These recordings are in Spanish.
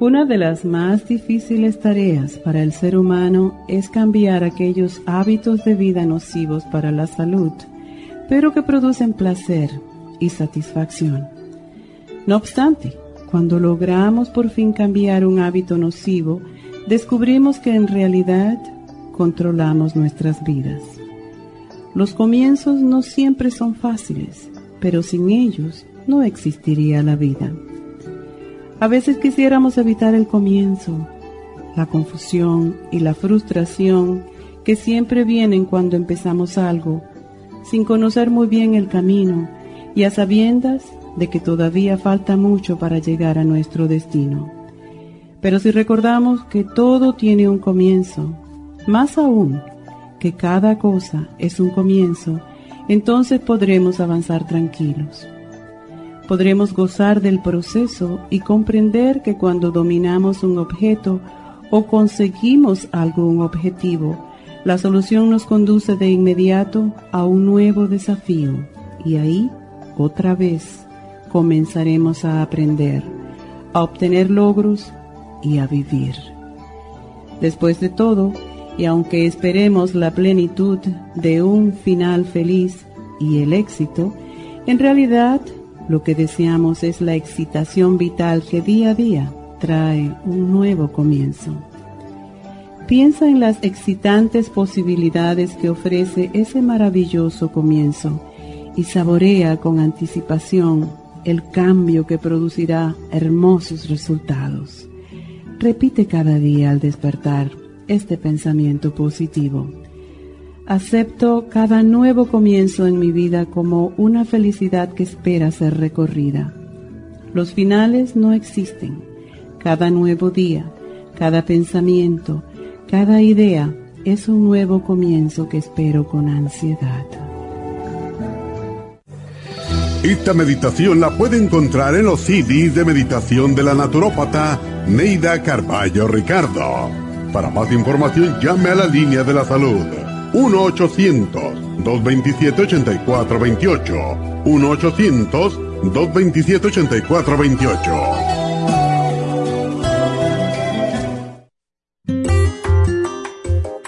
Una de las más difíciles tareas para el ser humano es cambiar aquellos hábitos de vida nocivos para la salud, pero que producen placer y satisfacción. No obstante, cuando logramos por fin cambiar un hábito nocivo, descubrimos que en realidad controlamos nuestras vidas. Los comienzos no siempre son fáciles, pero sin ellos no existiría la vida. A veces quisiéramos evitar el comienzo, la confusión y la frustración que siempre vienen cuando empezamos algo, sin conocer muy bien el camino y a sabiendas de que todavía falta mucho para llegar a nuestro destino. Pero si recordamos que todo tiene un comienzo, más aún que cada cosa es un comienzo, entonces podremos avanzar tranquilos podremos gozar del proceso y comprender que cuando dominamos un objeto o conseguimos algún objetivo, la solución nos conduce de inmediato a un nuevo desafío y ahí, otra vez, comenzaremos a aprender, a obtener logros y a vivir. Después de todo, y aunque esperemos la plenitud de un final feliz y el éxito, en realidad lo que deseamos es la excitación vital que día a día trae un nuevo comienzo. Piensa en las excitantes posibilidades que ofrece ese maravilloso comienzo y saborea con anticipación el cambio que producirá hermosos resultados. Repite cada día al despertar este pensamiento positivo. Acepto cada nuevo comienzo en mi vida como una felicidad que espera ser recorrida. Los finales no existen. Cada nuevo día, cada pensamiento, cada idea es un nuevo comienzo que espero con ansiedad. Esta meditación la puede encontrar en los CDs de meditación de la naturópata Neida Carballo Ricardo. Para más información llame a la línea de la salud 1-800-227-8428. 1-800-227-8428.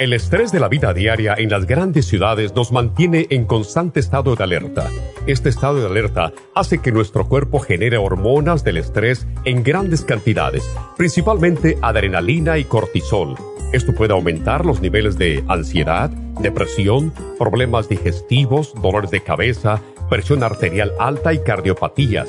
El estrés de la vida diaria en las grandes ciudades nos mantiene en constante estado de alerta. Este estado de alerta hace que nuestro cuerpo genere hormonas del estrés en grandes cantidades, principalmente adrenalina y cortisol. Esto puede aumentar los niveles de ansiedad, depresión, problemas digestivos, dolores de cabeza, presión arterial alta y cardiopatías,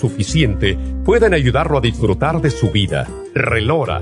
suficiente pueden ayudarlo a disfrutar de su vida. Relora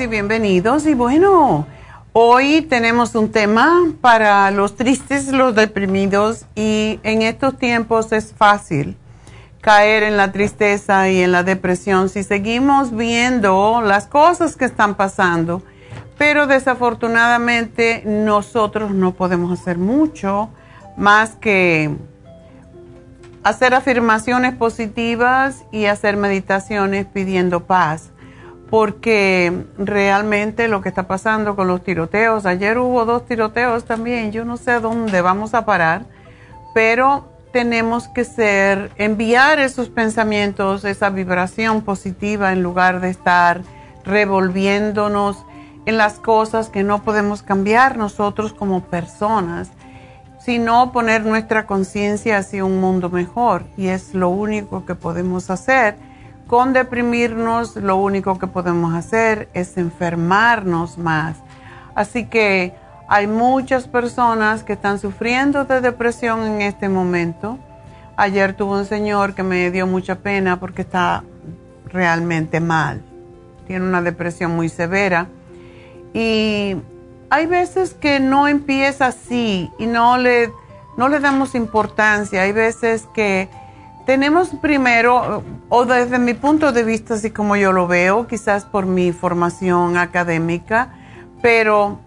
Y bienvenidos. Y bueno, hoy tenemos un tema para los tristes, los deprimidos y en estos tiempos es fácil caer en la tristeza y en la depresión si seguimos viendo las cosas que están pasando. Pero desafortunadamente nosotros no podemos hacer mucho más que hacer afirmaciones positivas y hacer meditaciones pidiendo paz porque realmente lo que está pasando con los tiroteos, ayer hubo dos tiroteos también, yo no sé dónde vamos a parar, pero tenemos que ser, enviar esos pensamientos, esa vibración positiva en lugar de estar revolviéndonos en las cosas que no podemos cambiar nosotros como personas, sino poner nuestra conciencia hacia un mundo mejor. Y es lo único que podemos hacer con deprimirnos lo único que podemos hacer es enfermarnos más. Así que hay muchas personas que están sufriendo de depresión en este momento. Ayer tuve un señor que me dio mucha pena porque está realmente mal. Tiene una depresión muy severa. Y hay veces que no empieza así y no le, no le damos importancia. Hay veces que tenemos primero, o desde mi punto de vista, así como yo lo veo, quizás por mi formación académica, pero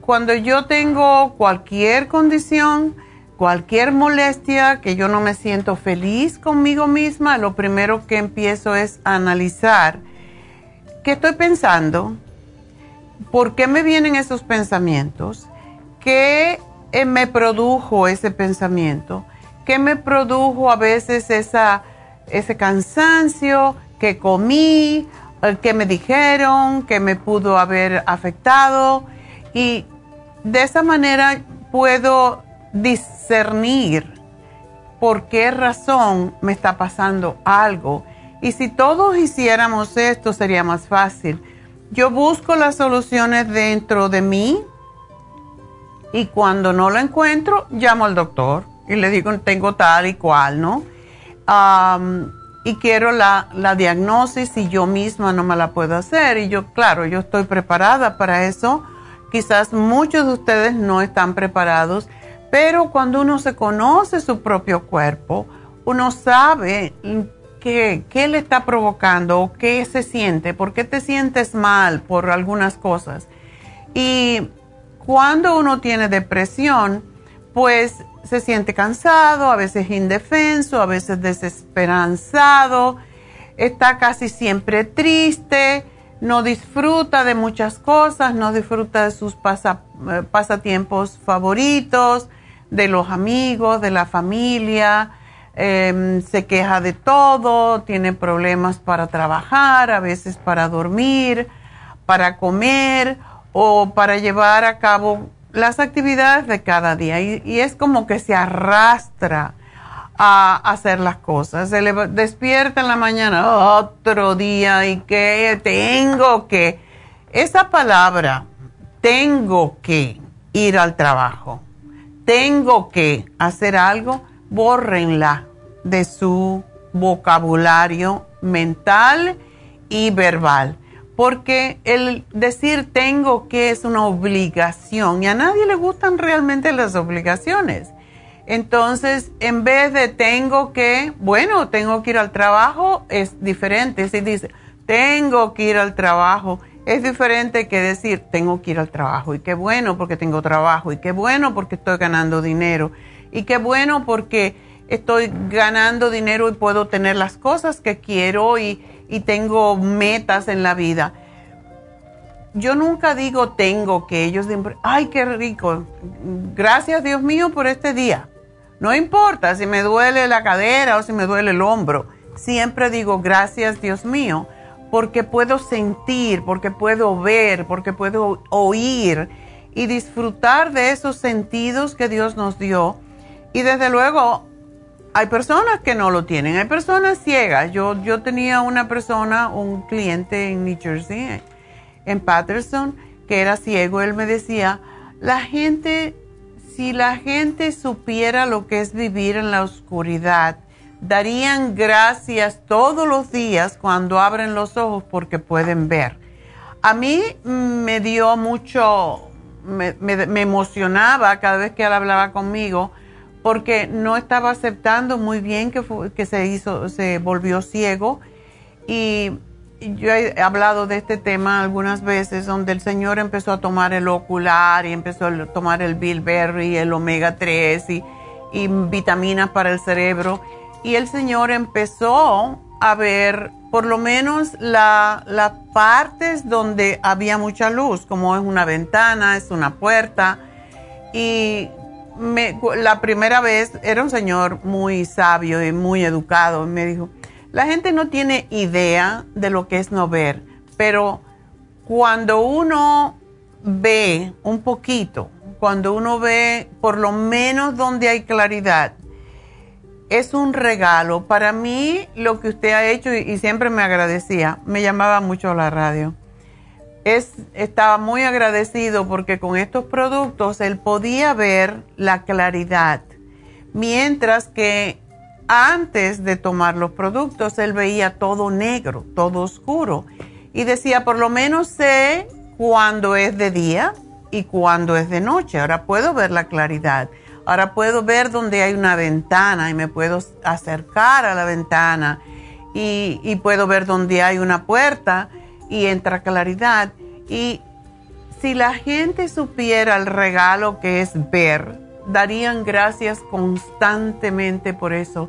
cuando yo tengo cualquier condición, cualquier molestia, que yo no me siento feliz conmigo misma, lo primero que empiezo es analizar qué estoy pensando, por qué me vienen esos pensamientos, qué eh, me produjo ese pensamiento ¿Qué me produjo a veces esa, ese cansancio que comí, que me dijeron, que me pudo haber afectado? Y de esa manera puedo discernir por qué razón me está pasando algo. Y si todos hiciéramos esto sería más fácil. Yo busco las soluciones dentro de mí y cuando no lo encuentro, llamo al doctor y le digo, tengo tal y cual, ¿no? y quiero la, la diagnosis y yo misma no me la puedo hacer. Y yo, claro, yo estoy preparada para eso. Quizás muchos de ustedes no están preparados, pero cuando uno se conoce su propio cuerpo, uno sabe qué, qué le está provocando o qué se siente, por qué te sientes mal por algunas cosas. Y cuando uno tiene depresión, pues se siente cansado, a veces indefenso, a veces desesperanzado, está casi siempre triste, no disfruta de muchas cosas, no disfruta de sus eh, pasatiempos favoritos, de los amigos, de la familia, em, se queja de todo, tiene problemas para trabajar, a veces para dormir, para comer o para llevar a cabo las actividades de cada día. Y, es como que se arrastra a hacer las cosas. Se le despierta en la mañana otro día y que tengo que, esa palabra, tengo que ir al trabajo, tengo que hacer algo, bórrenla de su vocabulario mental y verbal porque el decir tengo que es una obligación y a nadie le gustan realmente las obligaciones. Entonces, en vez de tengo que, bueno, tengo que ir al trabajo, es diferente. Si dice, tengo que ir al trabajo, es diferente que decir, tengo que ir al trabajo. Y qué bueno porque tengo trabajo. Y qué bueno porque estoy ganando dinero. Y qué bueno porque estoy ganando dinero y puedo tener las cosas que quiero y, y tengo metas en la vida. Yo nunca digo tengo que ellos dicen, ay, qué rico, gracias Dios mío por este día. No importa si me duele la cadera o si me duele el hombro, siempre digo gracias Dios mío, porque puedo sentir, porque puedo ver, porque puedo oír y disfrutar de esos sentidos que Dios nos dio. Y desde luego, hay personas que no lo tienen, hay personas ciegas. Yo, yo tenía una persona, un cliente en New Jersey, en Patterson, que era ciego. Él me decía, la gente, si la gente supiera lo que es vivir en la oscuridad, darían gracias todos los días cuando abren los ojos porque pueden ver. A mí me dio mucho, me, emocionaba cada vez que él hablaba conmigo porque no estaba aceptando muy bien que, que se hizo, se volvió ciego y yo he hablado de este tema algunas veces donde el señor empezó a tomar el ocular y empezó a tomar el bilberry, el omega 3 y, y vitaminas para el cerebro y el Señor empezó a ver por lo menos las partes donde había mucha luz, como es una ventana, es una puerta. Y la primera vez era un señor muy sabio y muy educado. Y me dijo, la gente no tiene idea de lo que es no ver, pero cuando uno ve un poquito, cuando uno ve por lo menos donde hay claridad, es un regalo. Para mí, lo que usted ha hecho, y, siempre me agradecía, me llamaba mucho a la radio. Es, estaba muy agradecido porque con estos productos él podía ver la claridad, mientras que antes de tomar los productos él veía todo negro, todo oscuro. Y decía, por lo menos sé cuándo es de día y cuándo es de noche. Ahora puedo ver la claridad. Ahora puedo ver donde hay una ventana y me puedo acercar a la ventana y, puedo ver donde hay una puerta y entra claridad. Y si la gente supiera el regalo que es ver, darían gracias constantemente por eso.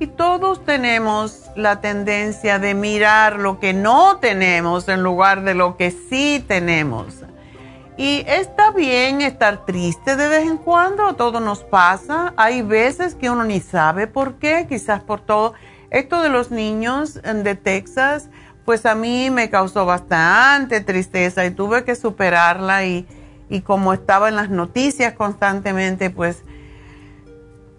Y todos tenemos la tendencia de mirar lo que no tenemos en lugar de lo que sí tenemos. Y está bien estar triste de vez en cuando, todo nos pasa. Hay veces que uno ni sabe por qué, quizás por todo. Esto de los niños de Texas, pues a mí me causó bastante tristeza y tuve que superarla y, como estaba en las noticias constantemente, pues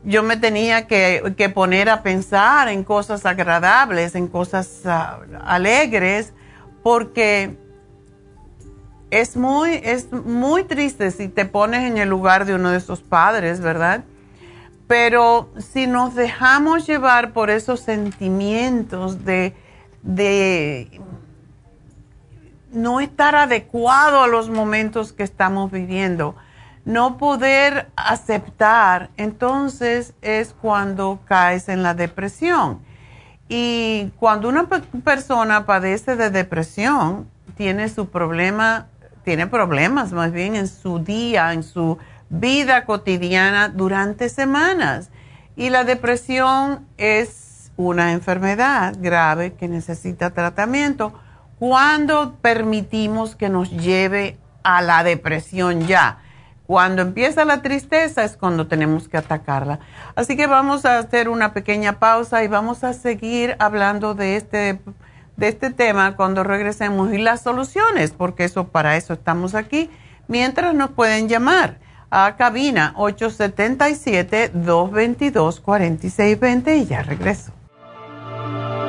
yo me tenía que, poner a pensar en cosas agradables, en cosas ah, alegres, porque es muy, es muy triste si te pones en el lugar de uno de esos padres, ¿verdad? Pero si nos dejamos llevar por esos sentimientos de, de no estar adecuado a los momentos que estamos viviendo, no poder aceptar, entonces es cuando caes en la depresión. Y cuando una persona padece de depresión, tiene su problema tiene problemas más bien en su día, en su vida cotidiana durante semanas. Y la depresión es una enfermedad grave que necesita tratamiento cuando permitimos que nos lleve a la depresión ya. Cuando empieza la tristeza es cuando tenemos que atacarla. Así que vamos a hacer una pequeña pausa y vamos a seguir hablando de este de este tema cuando regresemos y las soluciones, porque eso para eso estamos aquí, mientras nos pueden llamar a cabina 877-222-4620 y ya regreso. Bye.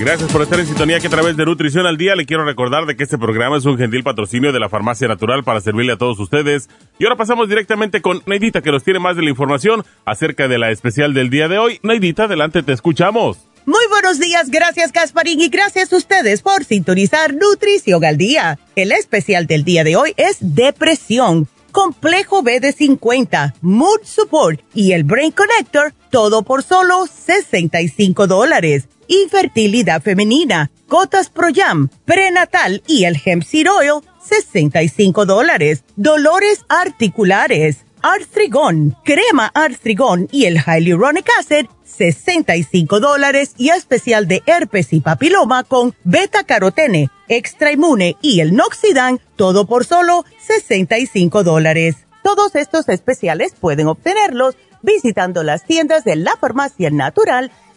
Gracias por estar en sintonía que a través de Nutrición al Día le quiero recordar de que este programa es un gentil patrocinio de la Farmacia Natural para servirle a todos ustedes. Y ahora pasamos directamente con Neidita que nos tiene más de la información acerca de la especial del día de hoy. Neidita, adelante, te escuchamos. Muy buenos días, gracias Casparín y gracias a ustedes por sintonizar Nutrición al Día. El especial del día de hoy es depresión, complejo B de 50, Mood Support y el Brain Connector, todo por solo 65 dólares infertilidad femenina, gotas Pro Jam, prenatal y el Hemp Seed Oil, 65 dólares. Dolores articulares, artrigón, crema artrigón y el Hyaluronic Acid, 65 dólares y especial de herpes y papiloma con beta carotene, extra inmune y el noxidan, todo por solo 65 dólares. Todos estos especiales pueden obtenerlos visitando las tiendas de la farmacia natural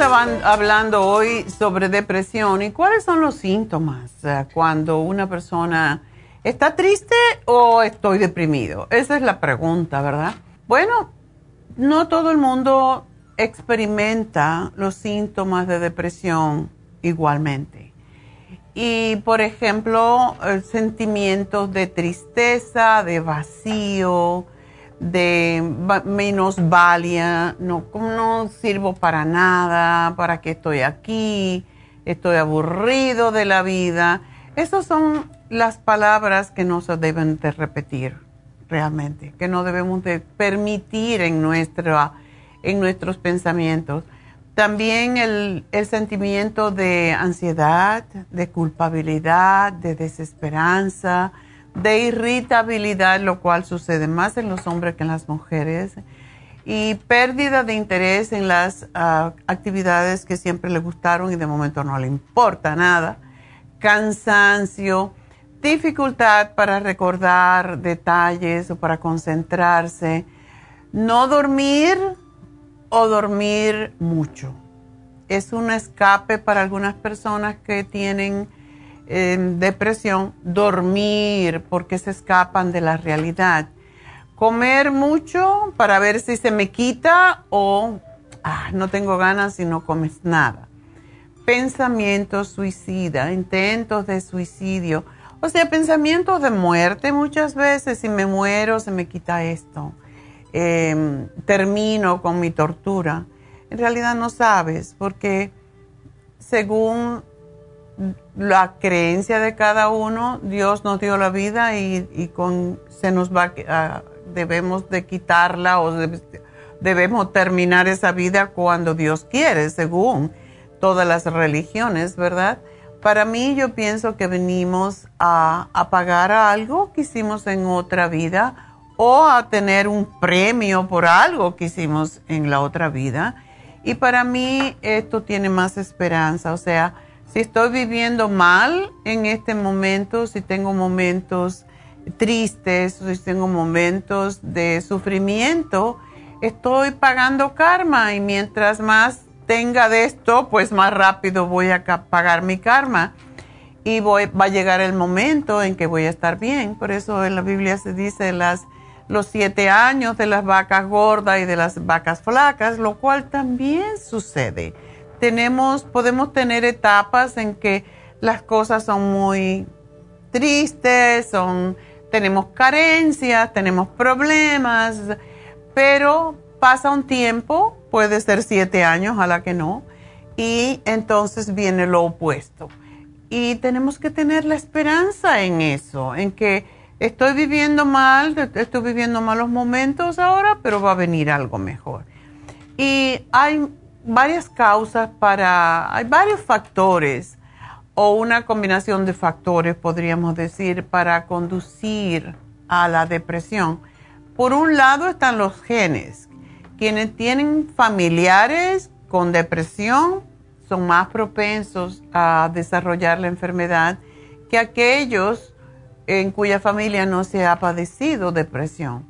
Estamos hablando hoy sobre depresión y cuáles son los síntomas cuando una persona está triste o estoy deprimido. Esa es la pregunta, ¿verdad? Bueno, no todo el mundo experimenta los síntomas de depresión igualmente. Y, por ejemplo, eh, sentimientos de tristeza, de vacío, de menos valía, no, no sirvo para nada, para qué estoy aquí, estoy aburrido de la vida. Esas son las palabras que no se deben de repetir realmente, que no debemos de permitir en, nuestra, en nuestros pensamientos. También el, el sentimiento de ansiedad, de culpabilidad, de desesperanza, de irritabilidad, lo cual sucede más en los hombres que en las mujeres, y pérdida de interés en las ah, actividades que siempre le gustaron y de momento no le importa nada, cansancio, dificultad para recordar detalles o para concentrarse, no dormir o dormir mucho. Es un escape para algunas personas que tienen depresión, dormir porque se escapan de la realidad. Comer mucho para ver si se me quita o ah, no tengo ganas y no comes nada. Pensamientos suicida, intentos de suicidio, o sea, pensamientos de muerte muchas veces, si me muero se me quita esto. Em, termino con mi tortura. En realidad no sabes porque según la creencia de cada uno, Dios nos dio la vida y, con, se nos va, a, debemos de quitarla o debemos terminar esa vida cuando Dios quiere, según todas las religiones, ¿verdad? Para mí yo pienso que venimos a, a pagar algo que hicimos en otra vida o a tener un premio por algo que hicimos en la otra vida. Y para mí esto tiene más esperanza, o sea, si estoy viviendo mal en este momento, si tengo momentos tristes, si tengo momentos de sufrimiento, estoy pagando karma y mientras más tenga de esto, pues más rápido voy a pagar mi karma y voy, va a llegar el momento en que voy a estar bien. Por eso en la Biblia se dice las, los siete años de las vacas gordas y de las vacas flacas, lo cual también sucede tenemos, podemos tener etapas en que las cosas son muy tristes, son, tenemos carencias, tenemos problemas, pero pasa un tiempo, puede ser siete años, la que no, y entonces viene lo opuesto. Y tenemos que tener la esperanza en eso, en que estoy viviendo mal, estoy viviendo malos momentos ahora, pero va a venir algo mejor. Y hay varias causas para, hay varios factores o una combinación de factores, podríamos decir, para conducir a la depresión. Por un lado están los genes. Quienes tienen familiares con depresión son más propensos a desarrollar la enfermedad que aquellos en cuya familia no se ha padecido depresión.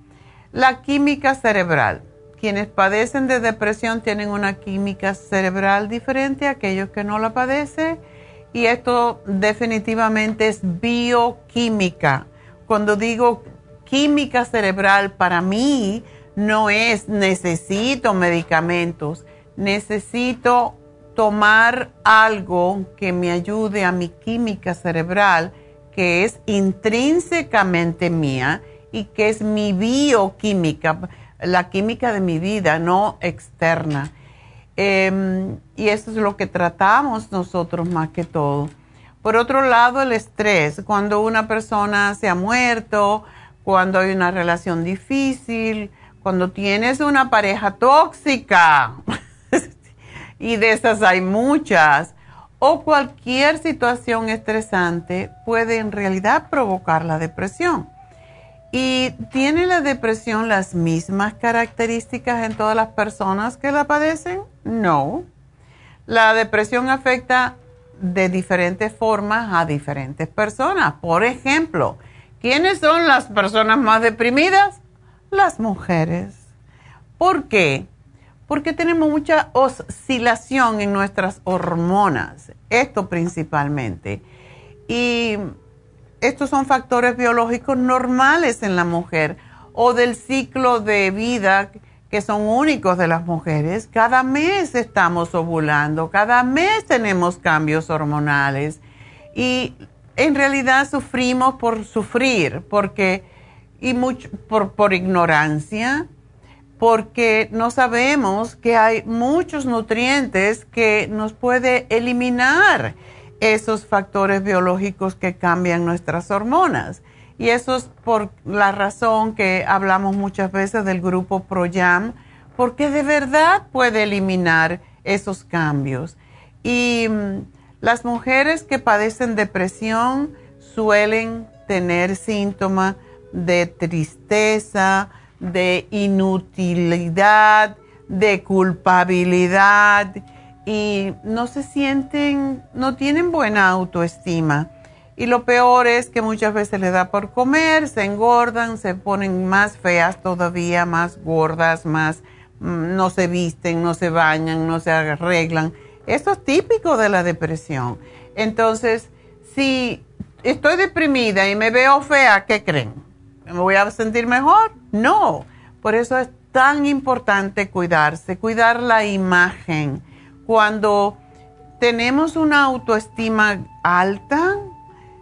La química cerebral. Quienes padecen de depresión tienen una química cerebral diferente a aquellos que no la padecen y esto definitivamente es bioquímica. Cuando digo química cerebral, para mí no es necesito medicamentos, necesito tomar algo que me ayude a mi química cerebral, que es intrínsecamente mía y que es mi bioquímica, la química de mi vida, no externa. Em, y eso es lo que tratamos nosotros más que todo. Por otro lado, el estrés, cuando una persona se ha muerto, cuando hay una relación difícil, cuando tienes una pareja tóxica, y de esas hay muchas, o cualquier situación estresante puede en realidad provocar la depresión. ¿Y tiene la depresión las mismas características en todas las personas que la padecen? No. La depresión afecta de diferentes formas a diferentes personas. Por ejemplo, ¿quiénes son las personas más deprimidas? Las mujeres. ¿Por qué? Porque tenemos mucha oscilación en nuestras hormonas, esto principalmente. Y estos son factores biológicos normales en la mujer o del ciclo de vida que son únicos de las mujeres. Cada mes estamos ovulando, cada mes tenemos cambios hormonales y en realidad sufrimos por sufrir, porque y mucho por, por ignorancia, porque no sabemos que hay muchos nutrientes que nos puede eliminar esos factores biológicos que cambian nuestras hormonas. Y eso es por la razón que hablamos muchas veces del grupo ProYam, porque de verdad puede eliminar esos cambios. Y mm, las mujeres que padecen depresión suelen tener síntomas de tristeza, de inutilidad, de culpabilidad y no se sienten, no tienen buena autoestima. Y lo peor es que muchas veces les da por comer, se engordan, se ponen más feas todavía, más gordas, más mm, no se visten, no se bañan, no se arreglan. Esto es típico de la depresión. Entonces, si estoy deprimida y me veo fea, ¿qué creen? ¿Me voy a sentir mejor? No. Por eso es tan importante cuidarse, cuidar la imagen cuando tenemos una autoestima alta,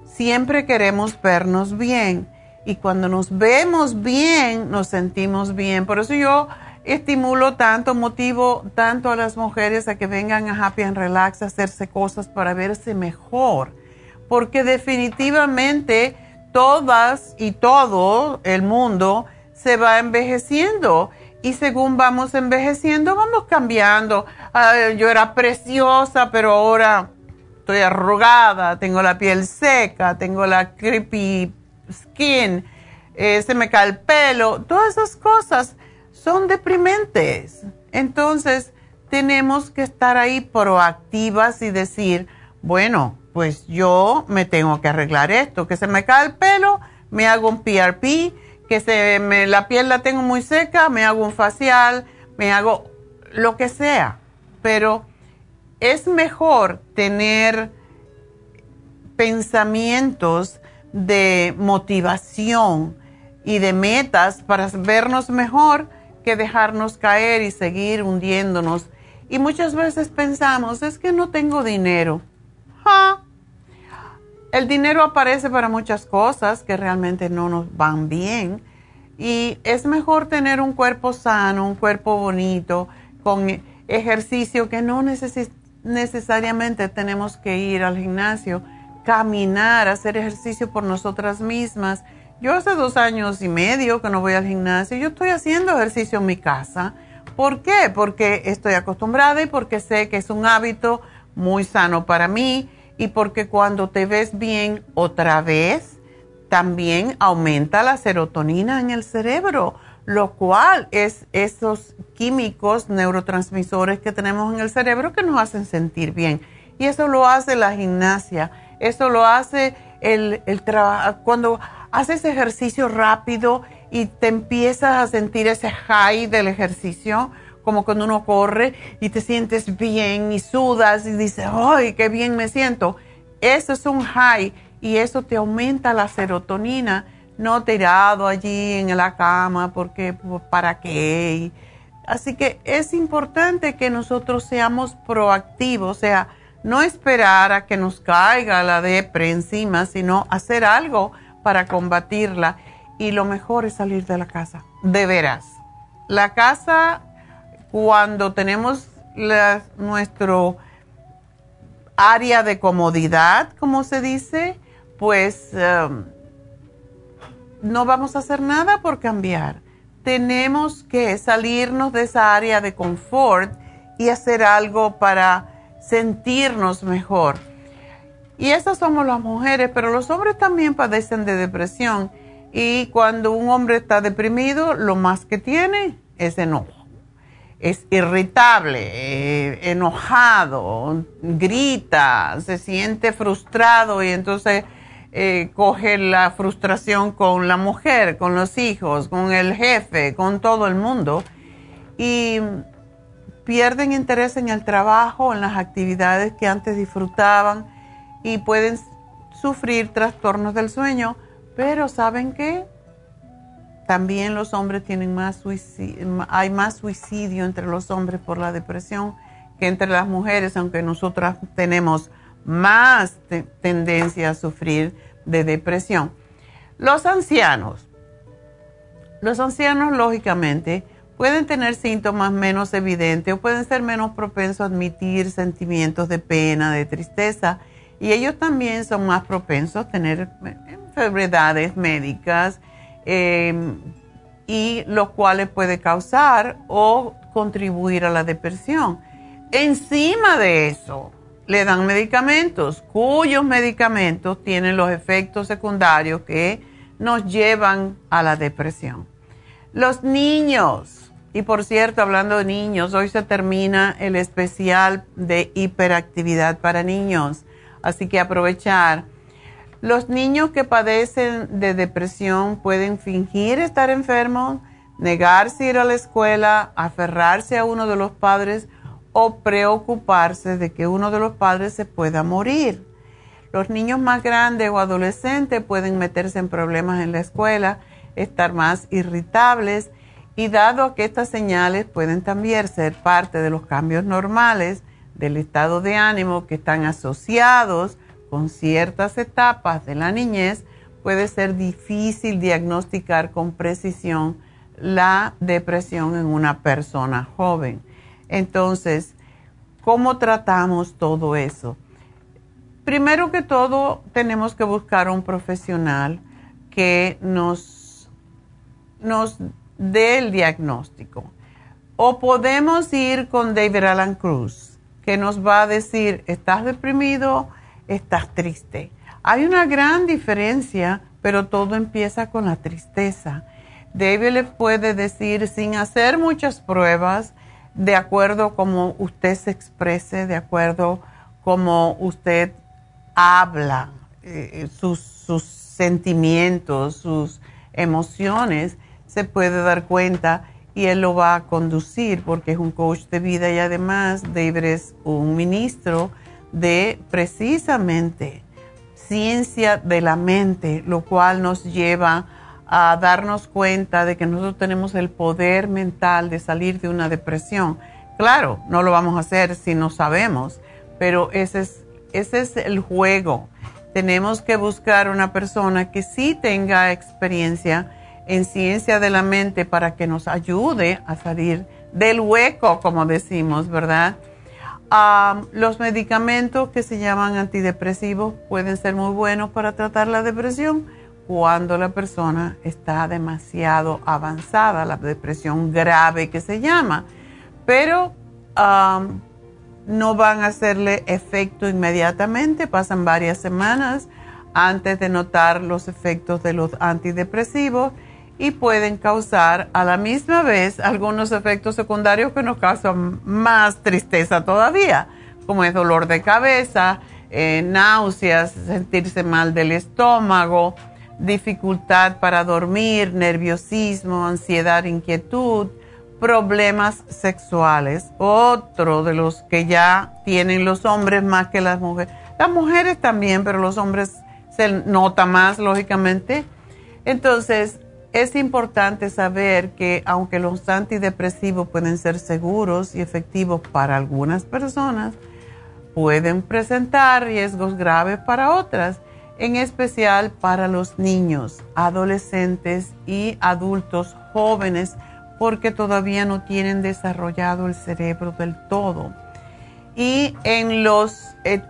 siempre queremos vernos bien. Y cuando nos vemos bien, nos sentimos bien. Por eso yo estimulo tanto, motivo tanto a las mujeres a que vengan a Happy and Relax a hacerse cosas para verse mejor. Porque definitivamente todas y todo el mundo se va envejeciendo y según vamos envejeciendo, vamos cambiando. yo era preciosa, pero ahora estoy arrugada, tengo la piel seca, tengo la creepy skin, eh, se me cae el pelo. Todas esas cosas son deprimentes. Entonces, tenemos que estar ahí proactivas y decir, bueno, pues yo me tengo que arreglar esto, que se me cae el pelo, me hago un PRP que se me, la piel la tengo muy seca, me hago un facial, me hago lo que sea. Pero es mejor tener pensamientos de motivación y de metas para vernos mejor que dejarnos caer y seguir hundiéndonos. Y muchas veces pensamos, es que no tengo dinero. El dinero aparece para muchas cosas que realmente no nos van bien y es mejor tener un cuerpo sano, un cuerpo bonito, con ejercicio que no necesariamente tenemos que ir al gimnasio, caminar, hacer ejercicio por nosotras mismas. Yo hace dos años y medio que no voy al gimnasio, yo estoy haciendo ejercicio en mi casa. ¿Por qué? Porque estoy acostumbrada y porque sé que es un hábito muy sano para mí y porque cuando te ves bien otra vez, también aumenta la serotonina en el cerebro, lo cual es esos químicos neurotransmisores que tenemos en el cerebro que nos hacen sentir bien. Y eso lo hace la gimnasia, eso lo hace el, el trabajo, cuando haces ejercicio rápido y te empiezas a sentir ese high del ejercicio, como cuando uno corre y te sientes bien y sudas y dices, ¡ay, qué bien me siento! Eso es un high y eso te aumenta la serotonina, no tirado allí en la cama, porque para qué. Así que es importante que nosotros seamos proactivos, o sea, no esperar a que nos caiga la depre encima, sino hacer algo para combatirla. Y lo mejor es salir de la casa, de veras. La casa cuando tenemos nuestro área de comodidad, como se dice, pues um, no vamos a hacer nada por cambiar. Tenemos que salirnos de esa área de confort y hacer algo para sentirnos mejor. Y esas somos las mujeres, pero los hombres también padecen de depresión. Y cuando un hombre está deprimido, lo más que tiene es enojo es irritable, eh, enojado, grita, se siente frustrado y entonces eh, coge la frustración con la mujer, con los hijos, con el jefe, con todo el mundo y pierden interés en el trabajo, en las actividades que antes disfrutaban y pueden sufrir trastornos del sueño, pero ¿saben qué? También los hombres tienen más suicidio, hay más suicidio entre los hombres por la depresión que entre las mujeres, aunque nosotras tenemos más tendencia a sufrir de depresión. Los ancianos. Los ancianos, lógicamente, pueden tener síntomas menos evidentes o pueden ser menos propensos a admitir sentimientos de pena, de tristeza, y ellos también son más propensos a tener enfermedades médicas Em, y los cuales puede causar o contribuir a la depresión. Encima de eso, le dan medicamentos, cuyos medicamentos tienen los efectos secundarios que nos llevan a la depresión. Los niños, y por cierto, hablando de niños, hoy se termina el especial de hiperactividad para niños, así que aprovechar los niños que padecen de depresión pueden fingir estar enfermos, negarse a ir a la escuela, aferrarse a uno de los padres o preocuparse de que uno de los padres se pueda morir. Los niños más grandes o adolescentes pueden meterse en problemas en la escuela, estar más irritables y dado que estas señales pueden también ser parte de los cambios normales del estado de ánimo que están asociados con ciertas etapas de la niñez, puede ser difícil diagnosticar con precisión la depresión en una persona joven. Entonces, ¿cómo tratamos todo eso? Primero que todo, tenemos que buscar un profesional que nos, nos dé el diagnóstico. O podemos ir con David Alan Cruz, que nos va a decir, ¿estás deprimido? Estás triste. Hay una gran diferencia, pero todo empieza con la tristeza. David le puede decir sin hacer muchas pruebas, de acuerdo como usted se exprese, de acuerdo como usted habla, eh, sus, sus sentimientos, sus emociones, se puede dar cuenta y él lo va a conducir porque es un coach de vida y además David es un ministro de precisamente ciencia de la mente, lo cual nos lleva a darnos cuenta de que nosotros tenemos el poder mental de salir de una depresión. Claro, no lo vamos a hacer si no sabemos, pero ese es, ese es el juego. Tenemos que buscar una persona que sí tenga experiencia en ciencia de la mente para que nos ayude a salir del hueco, como decimos, ¿verdad? Los medicamentos que se llaman antidepresivos pueden ser muy buenos para tratar la depresión cuando la persona está demasiado avanzada, la depresión grave que se llama, pero no van a hacerle efecto inmediatamente, pasan varias semanas antes de notar los efectos de los antidepresivos y pueden causar a la misma vez algunos efectos secundarios que nos causan más tristeza todavía, como es dolor de cabeza, eh, náuseas, sentirse mal del estómago, dificultad para dormir, nerviosismo, ansiedad, inquietud, problemas sexuales. Otro de los que ya tienen los hombres más que las mujeres. Las mujeres también, pero los hombres se nota más, lógicamente. Entonces, es importante saber que aunque los antidepresivos pueden ser seguros y efectivos para algunas personas, pueden presentar riesgos graves para otras, en especial para los niños, adolescentes y adultos jóvenes, porque todavía no tienen desarrollado el cerebro del todo. Y en, los,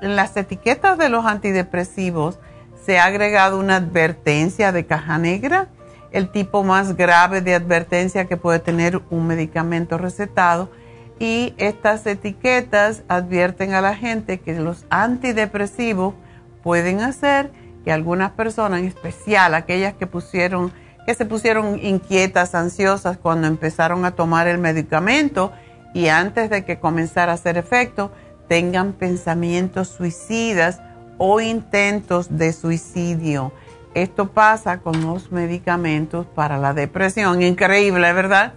las etiquetas de los antidepresivos se ha agregado una advertencia de caja negra el tipo más grave de advertencia que puede tener un medicamento recetado y estas etiquetas advierten a la gente que los antidepresivos pueden hacer que algunas personas, en especial aquellas que pusieron que se pusieron inquietas, ansiosas cuando empezaron a tomar el medicamento y antes de que comenzara a hacer efecto, tengan pensamientos suicidas o intentos de suicidio. Esto pasa con los medicamentos para la depresión. Increíble, ¿verdad?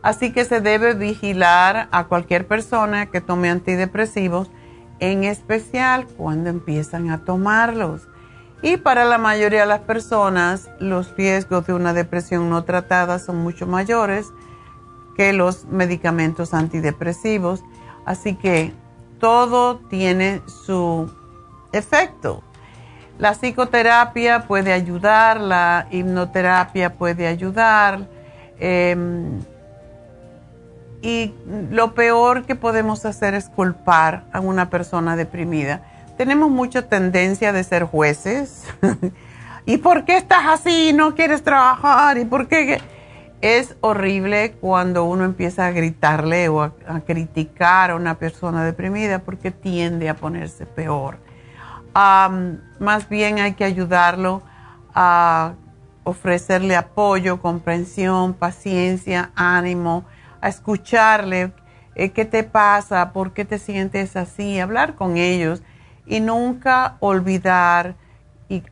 Así que se debe vigilar a cualquier persona que tome antidepresivos, en especial cuando empiezan a tomarlos. Y para la mayoría de las personas, los riesgos de una depresión no tratada son mucho mayores que los medicamentos antidepresivos. Así que todo tiene su efecto. La psicoterapia puede ayudar, la hipnoterapia puede ayudar. Em, y lo peor que podemos hacer es culpar a una persona deprimida. Tenemos mucha tendencia de ser jueces. ¿Y por qué estás así? ¿No quieres trabajar? ¿Y por qué? Es horrible cuando uno empieza a gritarle o a criticar a una persona deprimida porque tiende a ponerse peor más bien hay que ayudarlo a ofrecerle apoyo, comprensión, paciencia, ánimo, a escucharle eh, qué te pasa, por qué te sientes así, hablar con ellos y nunca olvidar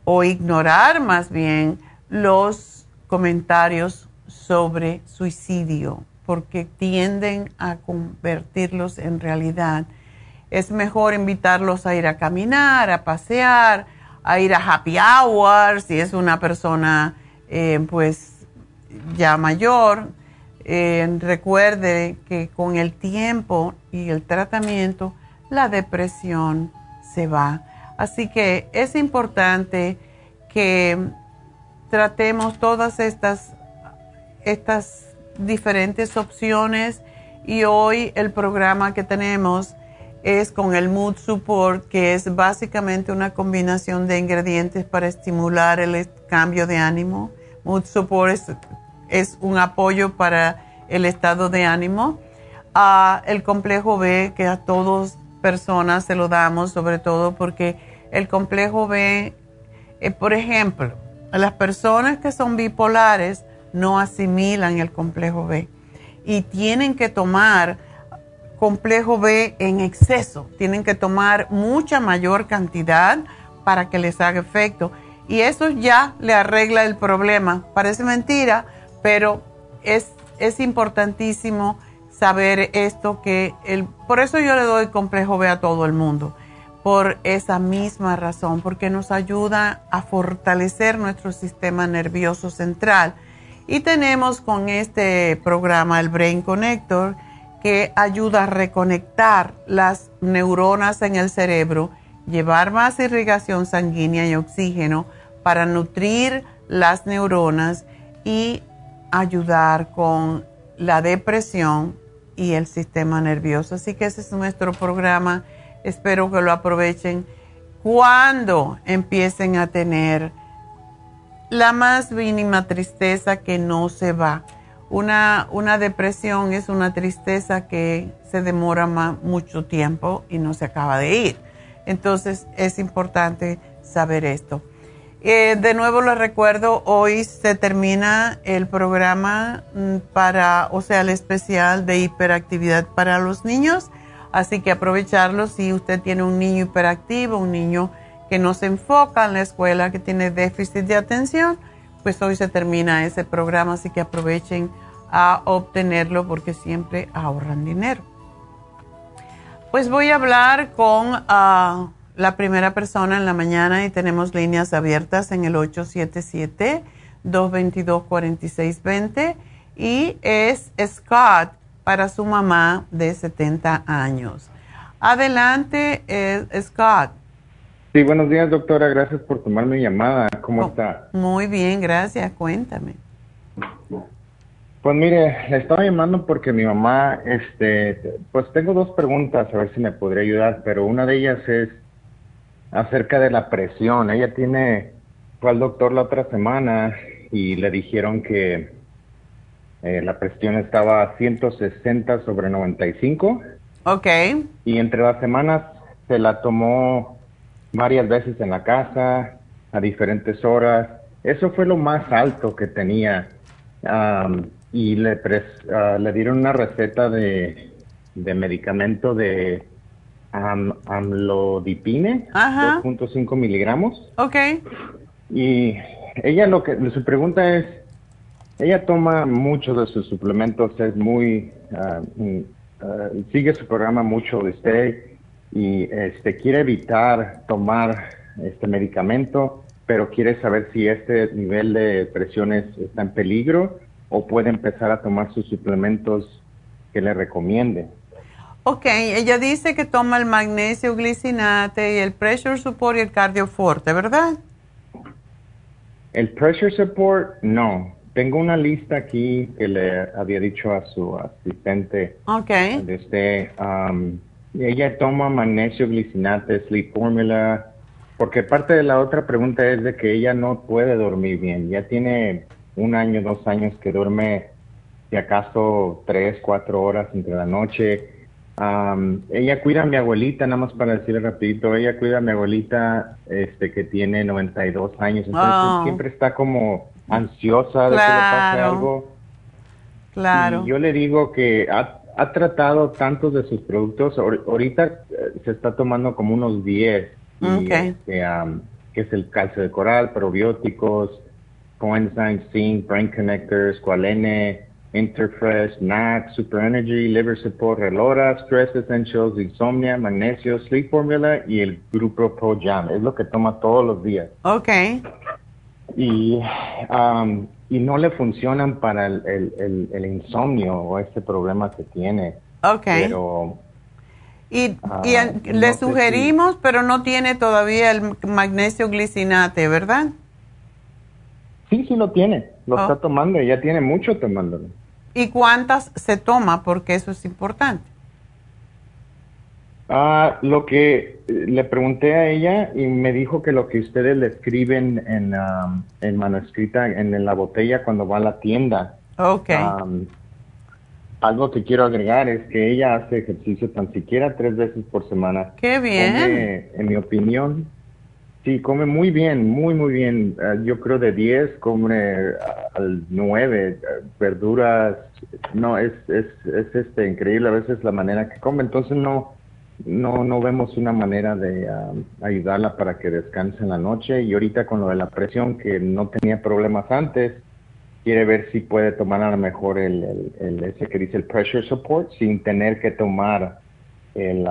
o ignorar más bien los comentarios sobre suicidio, porque tienden a convertirlos en realidad es mejor invitarlos a ir a caminar, a pasear, a ir a happy hour, si es una persona eh, pues ya mayor. Eh, recuerde que con el tiempo y el tratamiento la depresión se va. Así que es importante que tratemos todas estas, estas diferentes opciones y hoy el programa que tenemos es con el Mood Support, que es básicamente una combinación de ingredientes para estimular el cambio de ánimo. Mood Support es, un apoyo para el estado de ánimo. Ah, el complejo B, que a todas personas se lo damos, sobre todo porque el complejo B, eh, por ejemplo, las personas que son bipolares no asimilan el complejo B y tienen que tomar complejo B en exceso. Tienen que tomar mucha mayor cantidad para que les haga efecto. Y eso ya le arregla el problema. Parece mentira, pero es, es importantísimo saber esto que el, por eso yo le doy complejo B a todo el mundo, por esa misma razón, porque nos ayuda a fortalecer nuestro sistema nervioso central. Y tenemos con este programa el Brain Connector, que ayuda a reconectar las neuronas en el cerebro, llevar más irrigación sanguínea y oxígeno para nutrir las neuronas y ayudar con la depresión y el sistema nervioso. Así que ese es nuestro programa. Espero que lo aprovechen cuando empiecen a tener la más mínima tristeza que no se va una, una depresión es una tristeza que se demora mucho tiempo y no se acaba de ir. Entonces es importante saber esto. Eh, de nuevo les recuerdo, hoy se termina el programa mm, para, o sea, el especial de hiperactividad para los niños, así que aprovecharlo si usted tiene un niño hiperactivo, un niño que no se enfoca en la escuela, que tiene déficit de atención, pues hoy se termina ese programa, así que aprovechen a obtenerlo porque siempre ahorran dinero. Pues voy a hablar con ah, la primera persona en la mañana y tenemos líneas abiertas en el 877-222-4620 y es Scott para su mamá de 70 años. Adelante, eh, Scott. Sí, buenos días, doctora. Gracias por tomar mi llamada. ¿Cómo oh, está? Muy bien, gracias. Cuéntame. Pues mire, le estaba llamando porque mi mamá, este, pues tengo dos preguntas, a ver si me podría ayudar, pero una de ellas es acerca de la presión. Ella tiene, fue al doctor la otra semana y le dijeron que eh, la presión estaba a 160 sobre 95. Ok. Y entre las semanas se la tomó varias veces en la casa, a diferentes horas. Eso fue lo más alto que tenía. y le, ah, le dieron una receta de, de medicamento de amlodipine, 2.5 miligramos. Ok. Y ella lo que, su pregunta es, ella toma muchos de sus suplementos, es muy, ah, mm, ah, sigue su programa mucho de usted y este quiere evitar tomar este medicamento, pero quiere saber si este nivel de presiones está en peligro o puede empezar a tomar sus suplementos que le recomiende. Ok, ella dice que toma el magnesio glicinate y el pressure support y el cardioforte, ¿verdad? El pressure support, no. Tengo una lista aquí que le había dicho a su asistente. Ok. Desde, um, ella toma magnesio glicinate, sleep formula, porque parte de la otra pregunta es de que ella no puede dormir bien. Ya tiene un año, dos años que duerme, si acaso, tres, cuatro horas entre la noche ella cuida a mi abuelita, nada más para decirle rapidito, ella cuida a mi abuelita este que tiene 92 años, entonces siempre está como ansiosa de que le pase algo. Claro. Y yo le digo que ha, ha tratado tantos de sus productos, ahorita eh, se está tomando como unos 10, este, que es el calcio de coral, probióticos, coenzyme zinc, brain connectors, Qualene, Interfresh, NAC, Super Energy, Liver Support, Relora, Stress Essentials, Insomnia, Magnesio, Sleep Formula y el Grupo Pro Jam. Es lo que toma todos los días. Ok. Y, um, y no le funcionan para el, el, el, insomnio o este problema que tiene. Ok. Pero, y, y ah, le sugerimos, pero no tiene todavía el magnesio glicinate, ¿verdad? Sí, sí lo tiene. Lo está oh. tomando y ya tiene mucho tomándolo. ¿Y cuántas se toma? Porque eso es importante. Ah, lo que eh, le pregunté a ella y me dijo que lo que ustedes le escriben en, um, en manuscrita en, la botella cuando va a la tienda. Ok. Um, algo que quiero agregar es que ella hace ejercicio tan siquiera tres veces por semana. Qué bien. en mi opinión, Sí, come muy bien, muy, muy bien. Ah, yo creo de 10 come al 9. Ah, verduras, no, es, es, es este, increíble a veces la manera que come. Entonces no, no, no vemos una manera de ah, ayudarla para que descanse en la noche. Y ahorita con lo de la presión, que no tenía problemas antes, quiere ver si puede tomar a lo mejor el, el, ese que dice el pressure support sin tener que tomar el...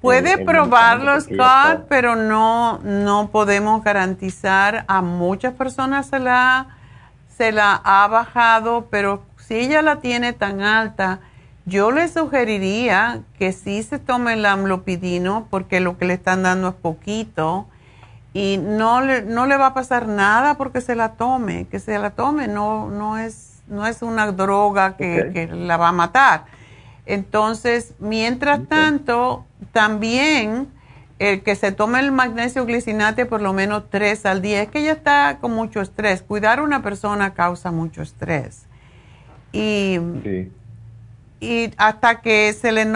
Puede probarlo, Scott, pero no, no podemos garantizar. A muchas personas se la, se la ha bajado, pero si ella la tiene tan alta, yo le sugeriría que sí se tome el amlopidino, porque lo que le están dando es poquito y no le, no le va a pasar nada porque se la tome, que se la tome, no, no, es, no es una droga que, que la va a matar. Entonces, mientras tanto, también el que se tome el magnesio glicinate por lo menos tres al día, es que ella está con mucho estrés. Cuidar a una persona causa mucho estrés. Y, y hasta que se le...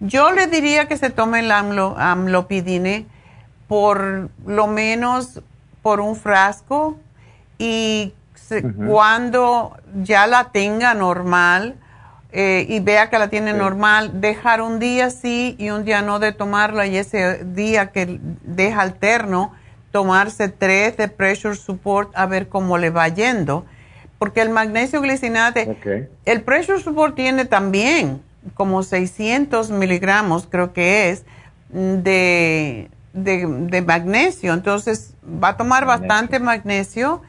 Yo le diría que se tome el amlo, amlopidine por lo menos por un frasco y cuando ya la tenga normal eh, y vea que la tiene normal, dejar un día sí y un día no de tomarla y ese día que deja alterno, tomarse tres de pressure support a ver cómo le va yendo. Porque el magnesio glicinate, el pressure support tiene también como 600 miligramos, creo que es, de, de, magnesio. Entonces va a tomar bastante magnesio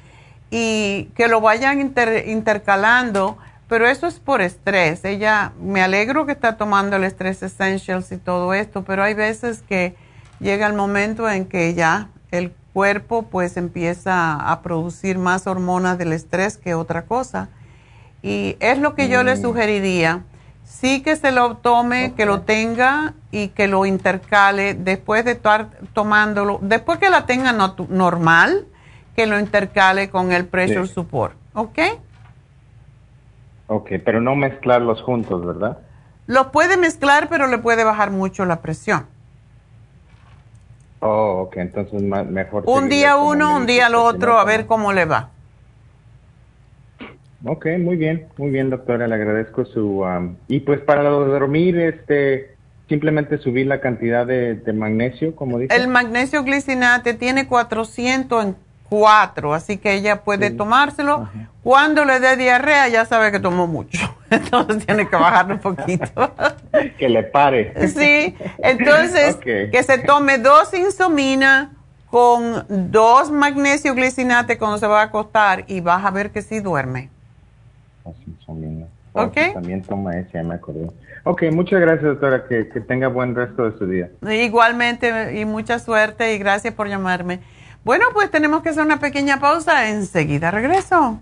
y que lo vayan intercalando, pero eso es por estrés. Ella, me alegro que está tomando el Stress Essentials y todo esto, pero hay veces que llega el momento en que ya el cuerpo pues empieza a producir más hormonas del estrés que otra cosa. Y es lo que yo le mm. sugeriría sí que se lo tome, que lo tenga y que lo intercale después de estar tomándolo, después que la tenga normal, que lo intercale con el pressure support, ¿ok? Ok, pero no mezclarlos juntos, ¿verdad? Los puede mezclar, pero le puede bajar mucho la presión. Oh, ok, entonces mejor. Un día uno, un día el otro, a ver cómo le va. Ok, muy bien, muy bien, doctora, le agradezco su... Um, y pues para dormir, este, simplemente subir la cantidad de, magnesio, como dice. El magnesio glicinate tiene 400 en 4, así que ella puede tomárselo. Cuando le dé diarrea, ya sabe que tomó mucho, entonces tiene que bajar un poquito. que le pare. Sí, entonces que se tome dos insomina con dos magnesio glicinate cuando se va a acostar y vas a ver que sí duerme. Ok. También toma ese, ya me acordé. Ok, muchas gracias, doctora. Que, que tenga buen resto de su día. Igualmente, y mucha suerte, y gracias por llamarme. Bueno, pues tenemos que hacer una pequeña pausa. Enseguida regreso.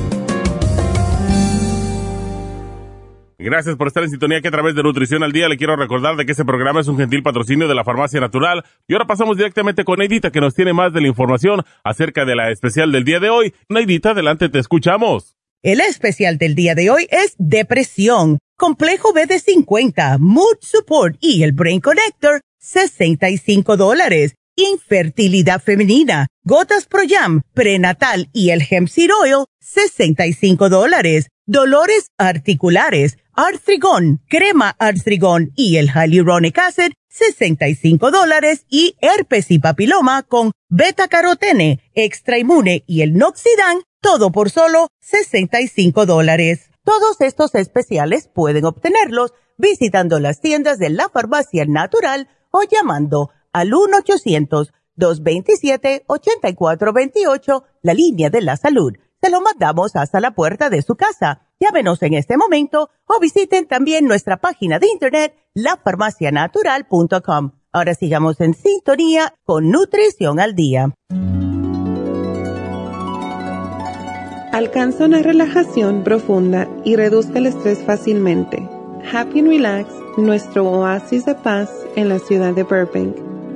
Gracias por estar en sintonía que a través de Nutrición al Día le quiero recordar de que este programa es un gentil patrocinio de la Farmacia Natural. Y ahora pasamos directamente con Neidita que nos tiene más de la información acerca de la especial del día de hoy. Neidita, adelante, te escuchamos. El especial del día de hoy es depresión, complejo B de 50, Mood Support y el Brain Connector, 65 dólares. Infertilidad femenina, gotas Pro Jam, prenatal y el Hemp Seed Oil, 65 dólares. Dolores articulares, Artrigón, crema Artrigón y el Hyaluronic Acid, 65 dólares y herpes y papiloma con beta carotene, extra inmune y el noxidan, todo por solo 65 dólares. Todos estos especiales pueden obtenerlos visitando las tiendas de la farmacia natural o llamando al 1-800-227-8428, la línea de la salud se lo mandamos hasta la puerta de su casa. Llámenos en este momento o visiten también nuestra página de internet lafarmacianatural.com. Ahora sigamos en sintonía con Nutrición al Día. Alcanza una relajación profunda y reduzca el estrés fácilmente. Happy and Relax, nuestro oasis de paz en la ciudad de Burbank,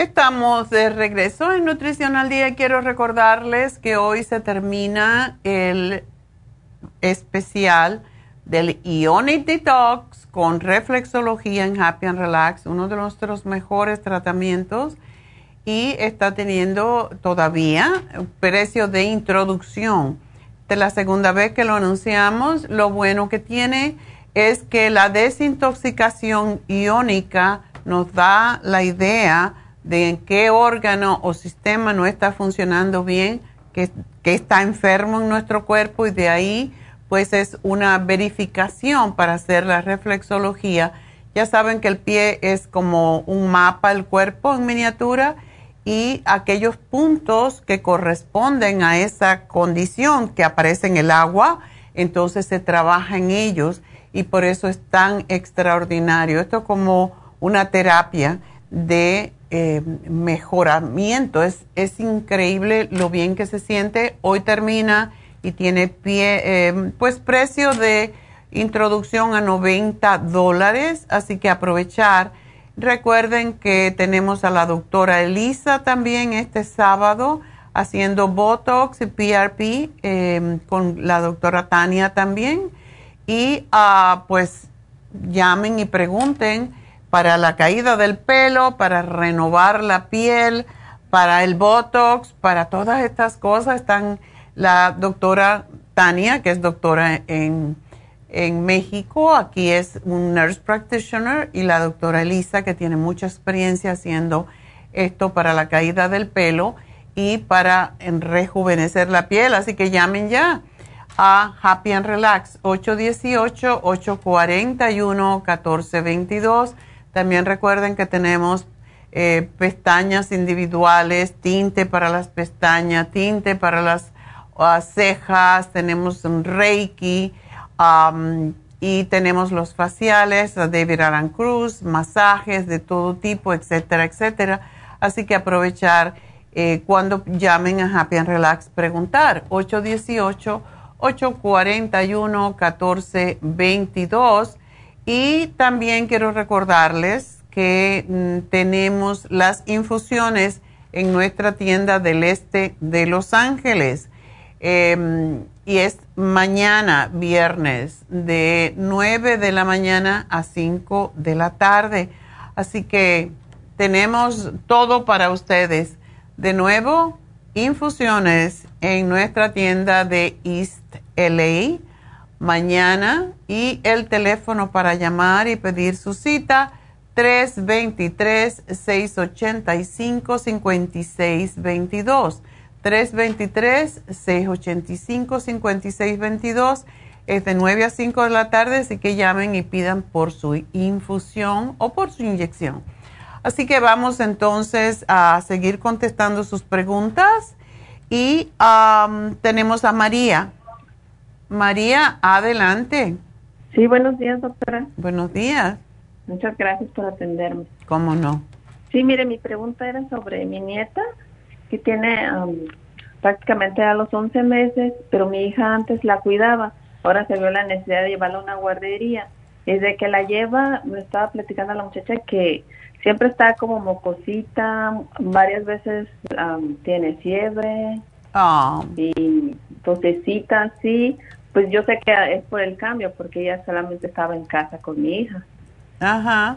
Estamos de regreso en Nutrición al Día. Quiero recordarles que hoy se termina el especial del Ionic Detox con reflexología en Happy and Relax, uno de nuestros mejores tratamientos y está teniendo todavía precio de introducción. De la segunda vez que lo anunciamos, lo bueno que tiene es que la desintoxicación iónica nos da la idea de en qué órgano o sistema no está funcionando bien, que, que está enfermo en nuestro cuerpo y de ahí pues es una verificación para hacer la reflexología. Ya saben que el pie es como un mapa del cuerpo en miniatura y aquellos puntos que corresponden a esa condición que aparece en el agua, entonces se trabaja en ellos y por eso es tan extraordinario. Esto es como una terapia de eh, mejoramiento. Es, es increíble lo bien que se siente. Hoy termina y tiene pie, eh, pues precio de introducción a 90 dólares, así que aprovechar. Recuerden que tenemos a la doctora Elisa también este sábado haciendo Botox y PRP em, con la doctora Tania también. Y uh, pues llamen y pregunten para la caída del pelo, para renovar la piel, para el Botox, para todas estas cosas están la doctora Tania, que es doctora en, México, aquí es un nurse practitioner, y la doctora Elisa, que tiene mucha experiencia haciendo esto para la caída del pelo y para rejuvenecer la piel. Así que llamen ya a Happy and Relax 818-841-1422. También recuerden que tenemos eh, pestañas individuales, tinte para las pestañas, tinte para las cejas, tenemos un Reiki y tenemos los faciales, David Alan Cruz, masajes de todo tipo, etcétera, etcétera. Así que aprovechar eh, cuando llamen a Happy and Relax, preguntar 818-841-1422. Y también quiero recordarles que mm, tenemos las infusiones en nuestra tienda del este de Los Ángeles. Em, y es mañana, viernes, de 9 de la mañana a 5 de la tarde. Así que tenemos todo para ustedes. De nuevo, infusiones en nuestra tienda de East LA mañana y el teléfono para llamar y pedir su cita 323-685-5622. 323-685-5622. Es de 9 a 5 de la tarde, así que llamen y pidan por su infusión o por su inyección. Así que vamos entonces a seguir contestando sus preguntas y tenemos a María. María, adelante. Sí, buenos días, doctora. Buenos días. Muchas gracias por atenderme. ¿Cómo no? Sí, mire, mi pregunta era sobre mi nieta que tiene um, prácticamente a los 11 meses, pero mi hija antes la cuidaba, ahora se vio la necesidad de llevarla a una guardería. Desde que la lleva, me estaba platicando a la muchacha que siempre está como mocosita, varias veces um, tiene fiebre ah. y tosecita, sí. Pues yo sé que es por el cambio, porque ella solamente estaba en casa con mi hija. Ajá.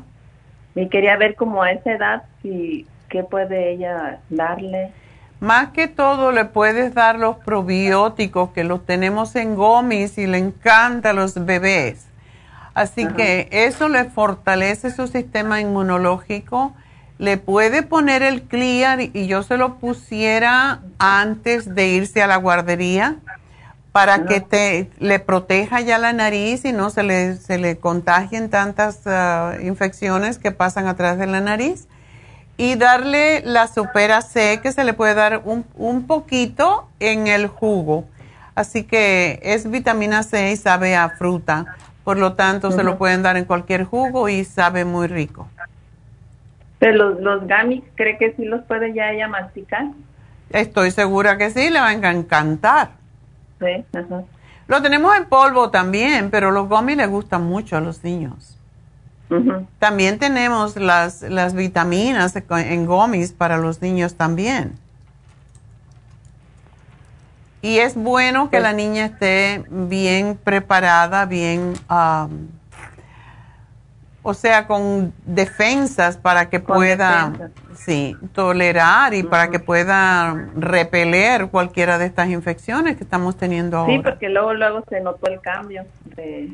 Y quería ver como a esa edad si qué puede ella darle. Más que todo le puedes dar los probióticos que los tenemos en gomis y le encanta a los bebés. Así que eso le fortalece su sistema inmunológico. Le puede poner el clear y yo se lo pusiera antes de irse a la guardería para que te le proteja ya la nariz y no se le, se le contagien tantas ah, infecciones que pasan a través de la nariz. Y darle la supera C, que se le puede dar un, un poquito en el jugo. Así que es vitamina C y sabe a fruta. Por lo tanto, se lo pueden dar en cualquier jugo y sabe muy rico. Pero los, los ¿cree que sí los puede ya ella masticar? Estoy segura que sí, le va a encantar. Ajá. Lo tenemos en polvo también, pero los gummies les gustan mucho a los niños. También tenemos las, las vitaminas en gummies para los niños también. Y es bueno que la niña esté bien preparada, bien, am, o sea, con defensas para que Con pueda, defensas. sí, tolerar y para que pueda repeler cualquiera de estas infecciones que estamos teniendo ahora. Sí, porque luego, luego se notó el cambio de...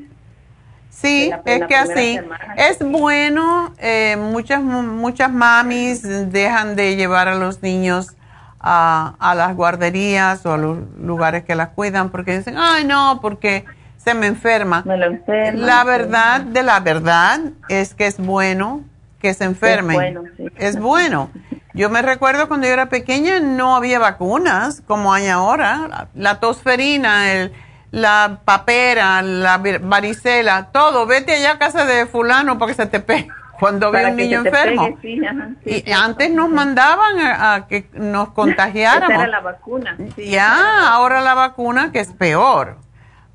Sí, la- es la que así semana. es bueno. eh, muchas muchas mamis dejan de llevar a los niños a, a las guarderías o a los lugares que las cuidan porque dicen, ay no, porque se me enferma. Me lo enferma. La verdad de la verdad es que es bueno que se enfermen. bueno, sí. Es bueno. Yo me recuerdo cuando yo era pequeña no había vacunas como hay ahora. La, tosferina, el, la papera, la varicela, todo. Vete allá a casa de fulano para que se te pegue cuando ve un niño enfermo. pegue, sí, ajá, sí, y sí. antes nos mandaban a, a que nos contagiáramos. Esa era la vacuna. Ya, ahora la vacuna que es peor.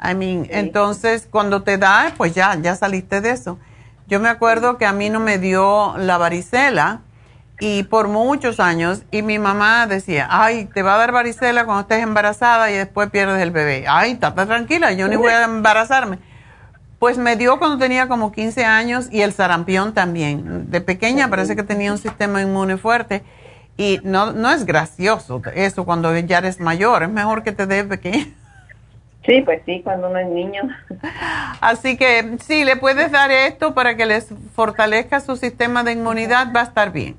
I mean, entonces cuando te da, pues ya, ya saliste de eso. Yo me acuerdo que a mí no me dio la varicela y por muchos años y mi mamá decía, ay, te va a dar varicela cuando estés embarazada y después pierdes el bebé. Ay, estate tranquila, yo ni voy a embarazarme. Pues me dio cuando tenía como 15 años y el sarampión también. De pequeña parece que tenía un sistema inmune fuerte y no, no es gracioso eso cuando ya eres mayor, es mejor que te dé pequeña. Sí, pues sí, cuando uno es niño. Así que sí, le puedes dar esto para que les fortalezca su sistema de inmunidad, va a estar bien.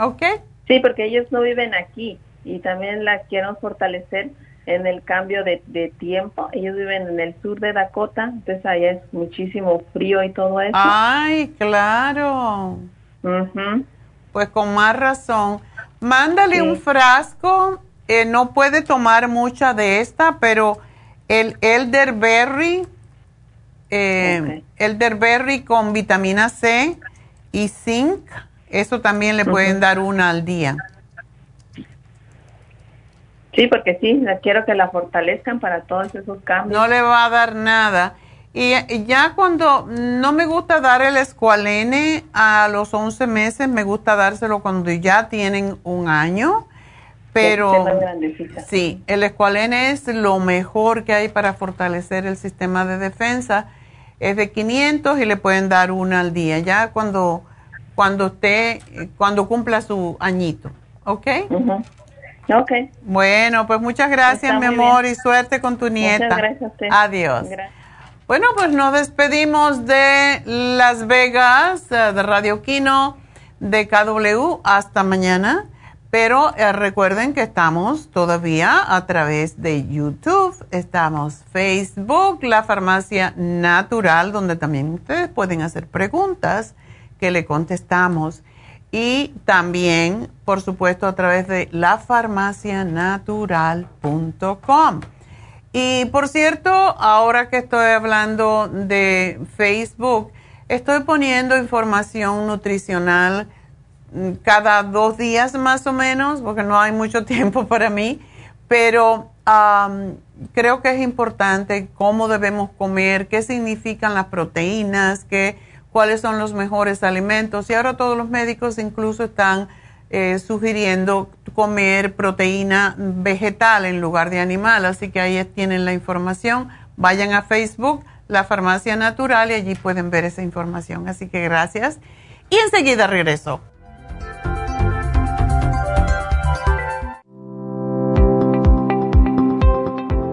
¿Ok? Sí, porque ellos no viven aquí y también la quiero fortalecer en el cambio de, de tiempo. Ellos viven en el sur de Dakota, entonces allá es muchísimo frío y todo eso. Ay, claro. Ujú. Pues con más razón. Mándale Sí. un frasco. eh, no puede tomar mucha de esta, pero el elderberry, eh, elderberry con vitamina C y zinc, eso también le pueden dar una al día. Sí, porque sí, quiero que la fortalezcan para todos esos cambios. No le va a dar nada. Y y ya cuando no me gusta dar el escualene a los 11 meses, me gusta dárselo cuando ya tienen un año. Pero sí, el escualene es lo mejor que hay para fortalecer el sistema de defensa. Es de 500 y le pueden dar una al día, ya cuando, cuando esté, cuando cumpla su añito. ¿Ok? Ujú. Ok. Bueno, pues muchas gracias, Está mi amor, bien. y suerte con tu nieta. Muchas gracias a usted. Adiós. Gracias. Bueno, pues nos despedimos de Las Vegas, eh, de Radio Quino, de KW. Hasta mañana. Pero eh, recuerden que estamos todavía a través de YouTube, estamos Facebook, la farmacia natural, donde también ustedes pueden hacer preguntas que le contestamos. Y también, por supuesto, a través de lafarmacianatural.com. Y por cierto, ahora que estoy hablando de Facebook, estoy poniendo información nutricional cada dos días más o menos, porque no hay mucho tiempo para mí, pero creo que es importante cómo debemos comer, qué significan las proteínas, qué, cuáles son los mejores alimentos. Y ahora todos los médicos incluso están eh, sugiriendo comer proteína vegetal en lugar de animal, así que ahí tienen la información. Vayan a Facebook, la farmacia natural, y allí pueden ver esa información. Así que gracias. Y enseguida regreso.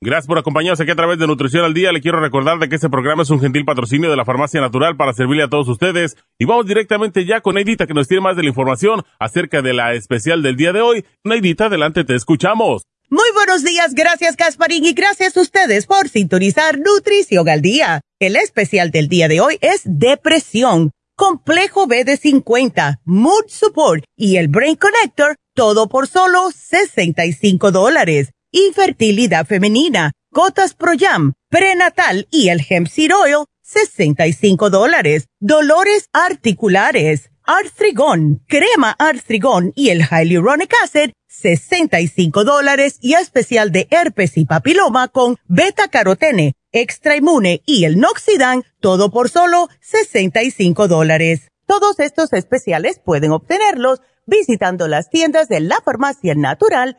Gracias por acompañarnos aquí a través de Nutrición al Día. Le quiero recordar de que este programa es un gentil patrocinio de la Farmacia Natural para servirle a todos ustedes. Y vamos directamente ya con Neidita que nos tiene más de la información acerca de la especial del día de hoy. Neidita, adelante, te escuchamos. Muy buenos días, gracias Gasparín y gracias a ustedes por sintonizar Nutrición al Día. El especial del día de hoy es Depresión, Complejo B de 50, Mood Support y el Brain Connector, todo por solo 65 dólares infertilidad femenina, gotas Pro Jam, prenatal y el hemp seed oil, 65 dólares, dolores articulares, artrigón, crema artrigón y el hyaluronic acid, 65 dólares y especial de herpes y papiloma con beta carotene, extra inmune y el noxidan, todo por solo 65 dólares. Todos estos especiales pueden obtenerlos visitando las tiendas de la farmacia natural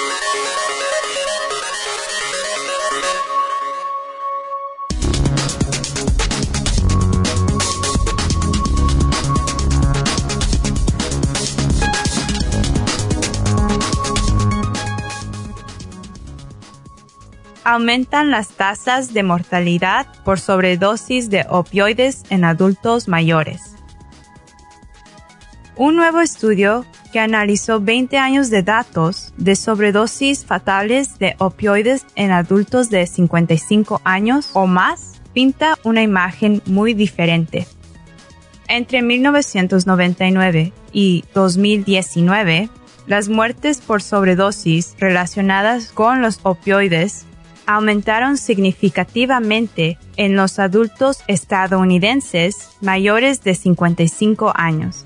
Aumentan las tasas de mortalidad por sobredosis de opioides en adultos mayores. Un nuevo estudio que analizó 20 años de datos de sobredosis fatales de opioides en adultos de 55 años o más pinta una imagen muy diferente. Entre 1999 y 2019, las muertes por sobredosis relacionadas con los opioides aumentaron significativamente en los adultos estadounidenses mayores de 55 años,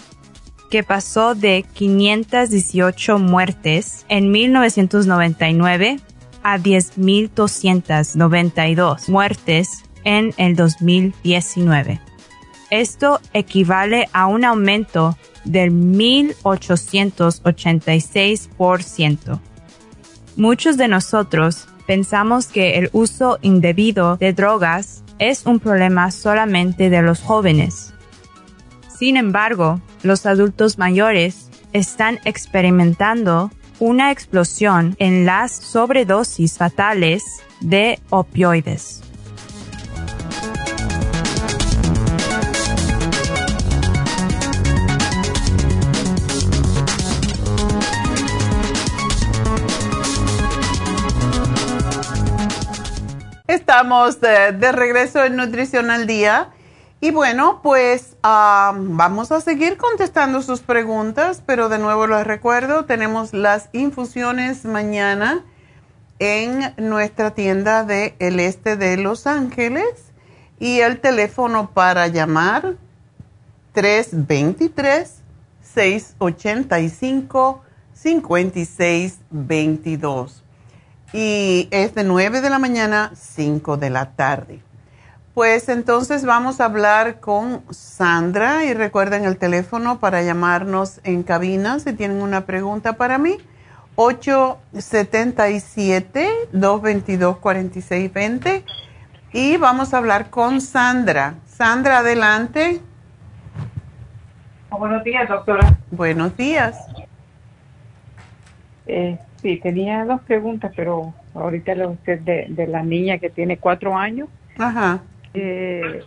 que pasó de 518 muertes en 1999 a 10.292 muertes en el 2019. Esto equivale a un aumento del 1.886%. Muchos de nosotros pensamos que el uso indebido de drogas es un problema solamente de los jóvenes. Sin embargo, los adultos mayores están experimentando una explosión en las sobredosis fatales de opioides. Estamos de, regreso en Nutrición al Día. Y bueno, pues vamos a seguir contestando sus preguntas, pero de nuevo les recuerdo, tenemos las infusiones mañana en nuestra tienda de el este de Los Ángeles y el teléfono para llamar 323 685 5622 y es de 9 de la mañana, 5 de la tarde. pues entonces vamos a hablar con Sandra y recuerden el teléfono para llamarnos en cabina si tienen una pregunta para mí. 877-222-4620 y vamos a hablar con Sandra. Sandra, adelante. Buenos días, doctora. Buenos días. Eh, sí, tenía dos preguntas, pero ahorita lo usted de, de la niña que tiene cuatro años. Ajá. Eh,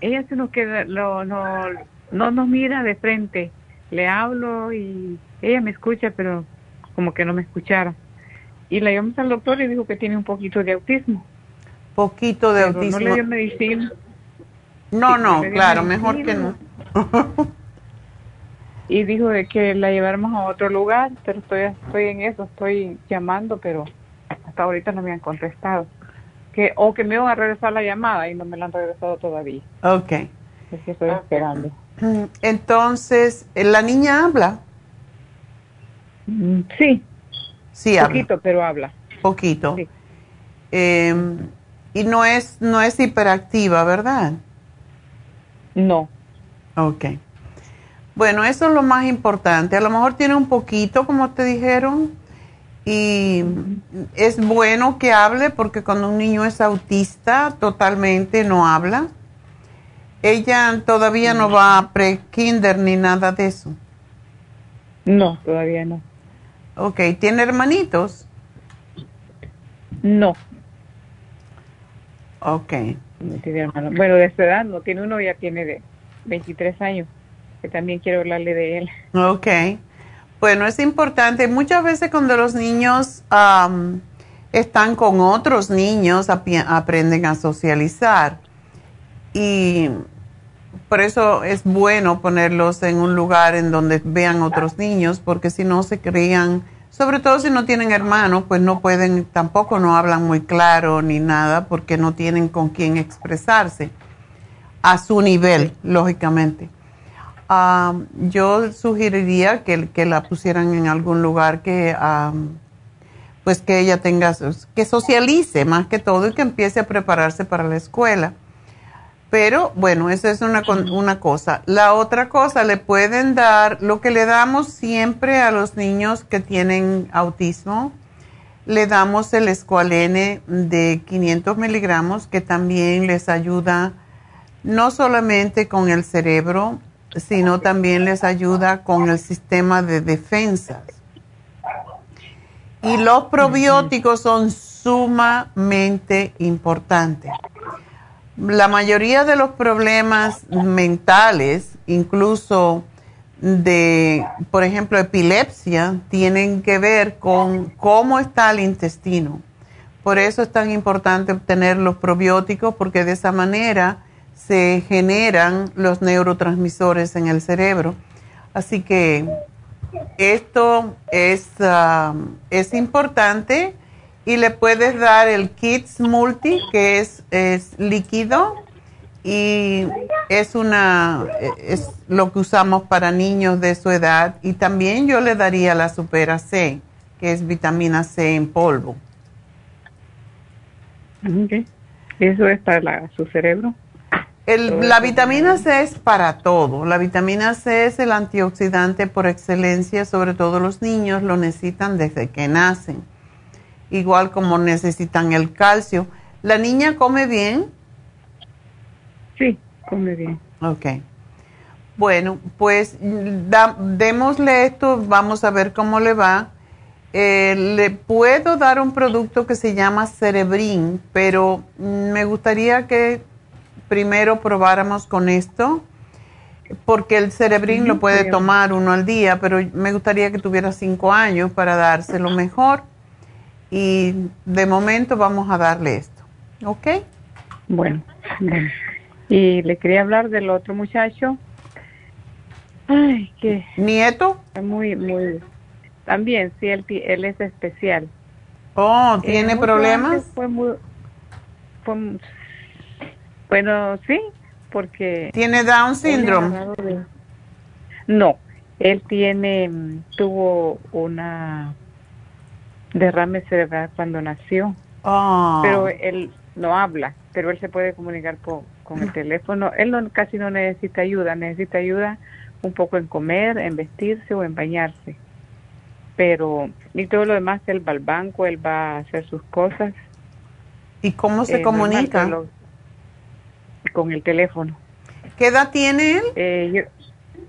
ella se nos queda, no, no, no nos mira de frente. Le hablo y ella me escucha, pero como que no me escuchara. Y la llamamos al doctor y dijo que tiene un poquito de autismo. Poquito de Pero autismo. No le dio medicina. No, Sí, claro, mejor que no. Y dijo de que la lleváramos a otro lugar, pero estoy, estoy en eso, estoy llamando, pero hasta ahorita no me han contestado. Que, o que me iban a regresar la llamada y no me la han regresado todavía. Ok. Es que estoy esperando. Entonces, ¿la niña habla? Mm, Sí. Sí, habla. Poquito, pero habla. Poquito. Eh, y no es, no es hiperactiva, ¿verdad? No. Ok. Bueno, eso es lo más importante. A lo mejor tiene un poquito, como te dijeron, y es bueno que hable porque cuando un niño es autista, totalmente no habla. Ella todavía no va a pre-kinder ni nada de eso. No, todavía no. Ok, ¿tiene hermanitos? No. Ok. No tiene. Bueno, de su edad no tiene uno, ya tiene de 23 años, que también quiero hablarle de él. Ok. Bueno, es importante. Muchas veces cuando los niños am, están con otros niños, aprenden a socializar. Y por eso es bueno ponerlos en un lugar en donde vean otros niños, porque si no se crían, sobre todo si no tienen hermanos, pues no pueden, tampoco no hablan muy claro ni nada, porque no tienen con quién expresarse a su nivel, lógicamente. Ah, yo sugeriría que, que la pusieran en algún lugar que, ah, pues que ella tenga, que socialice más que todo y que empiece a prepararse para la escuela. Pero bueno, esa es una, una cosa. La otra cosa, le pueden dar, lo que le damos siempre a los niños que tienen autismo, le damos el escualene de 500 miligramos que también les ayuda no solamente con el cerebro, sino también les ayuda con el sistema de defensas. Y los probióticos son sumamente importantes. La mayoría de los problemas mentales, incluso de, por ejemplo, epilepsia, tienen que ver con cómo está el intestino. Por eso es tan importante obtener los probióticos, porque de esa manera se generan los neurotransmisores en el cerebro. Así que esto es, ah, es importante y le puedes dar el Kids Multi, que es, es líquido y es, una, es lo que usamos para niños de su edad. Y también yo le daría la Supera C, que es vitamina C en polvo. Eso es para su cerebro. El- la vitamina C es para todo. La vitamina C es el antioxidante por excelencia, sobre todo los niños lo necesitan desde que nacen, igual como necesitan el calcio. ¿La niña come bien? Sí, come bien. Ok. Bueno, pues da- démosle esto, vamos a ver cómo le va. Eh, le puedo dar un producto que se llama Cerebrin, pero me gustaría que primero probáramos con esto, porque el Cerebrin lo puede tomar uno al día, pero me gustaría que tuviera cinco años para dárselo mejor. Y de momento vamos a darle esto. ¿Ok? Bueno, bueno. Y le quería hablar del otro muchacho. Ay, que... ¿Nieto? Muy, muy... También, sí, él, es especial. Oh, Eh, ¿tiene mucho problemas? Fue muy... fue bueno, sí, porque... ¿Tiene Down agarrado de- No, él tiene, mm, tuvo una derrame cerebral cuando nació, Oh. pero él no habla. pero él se puede comunicar con, con el teléfono. Él no, casi no necesita ayuda, necesita ayuda un poco en comer, en vestirse o en bañarse. Pero, y todo lo demás, él va al banco, él va a hacer sus cosas. ¿Y cómo se Eh, comunica? normal, con el teléfono. ¿Qué edad tiene él? Eh, yo-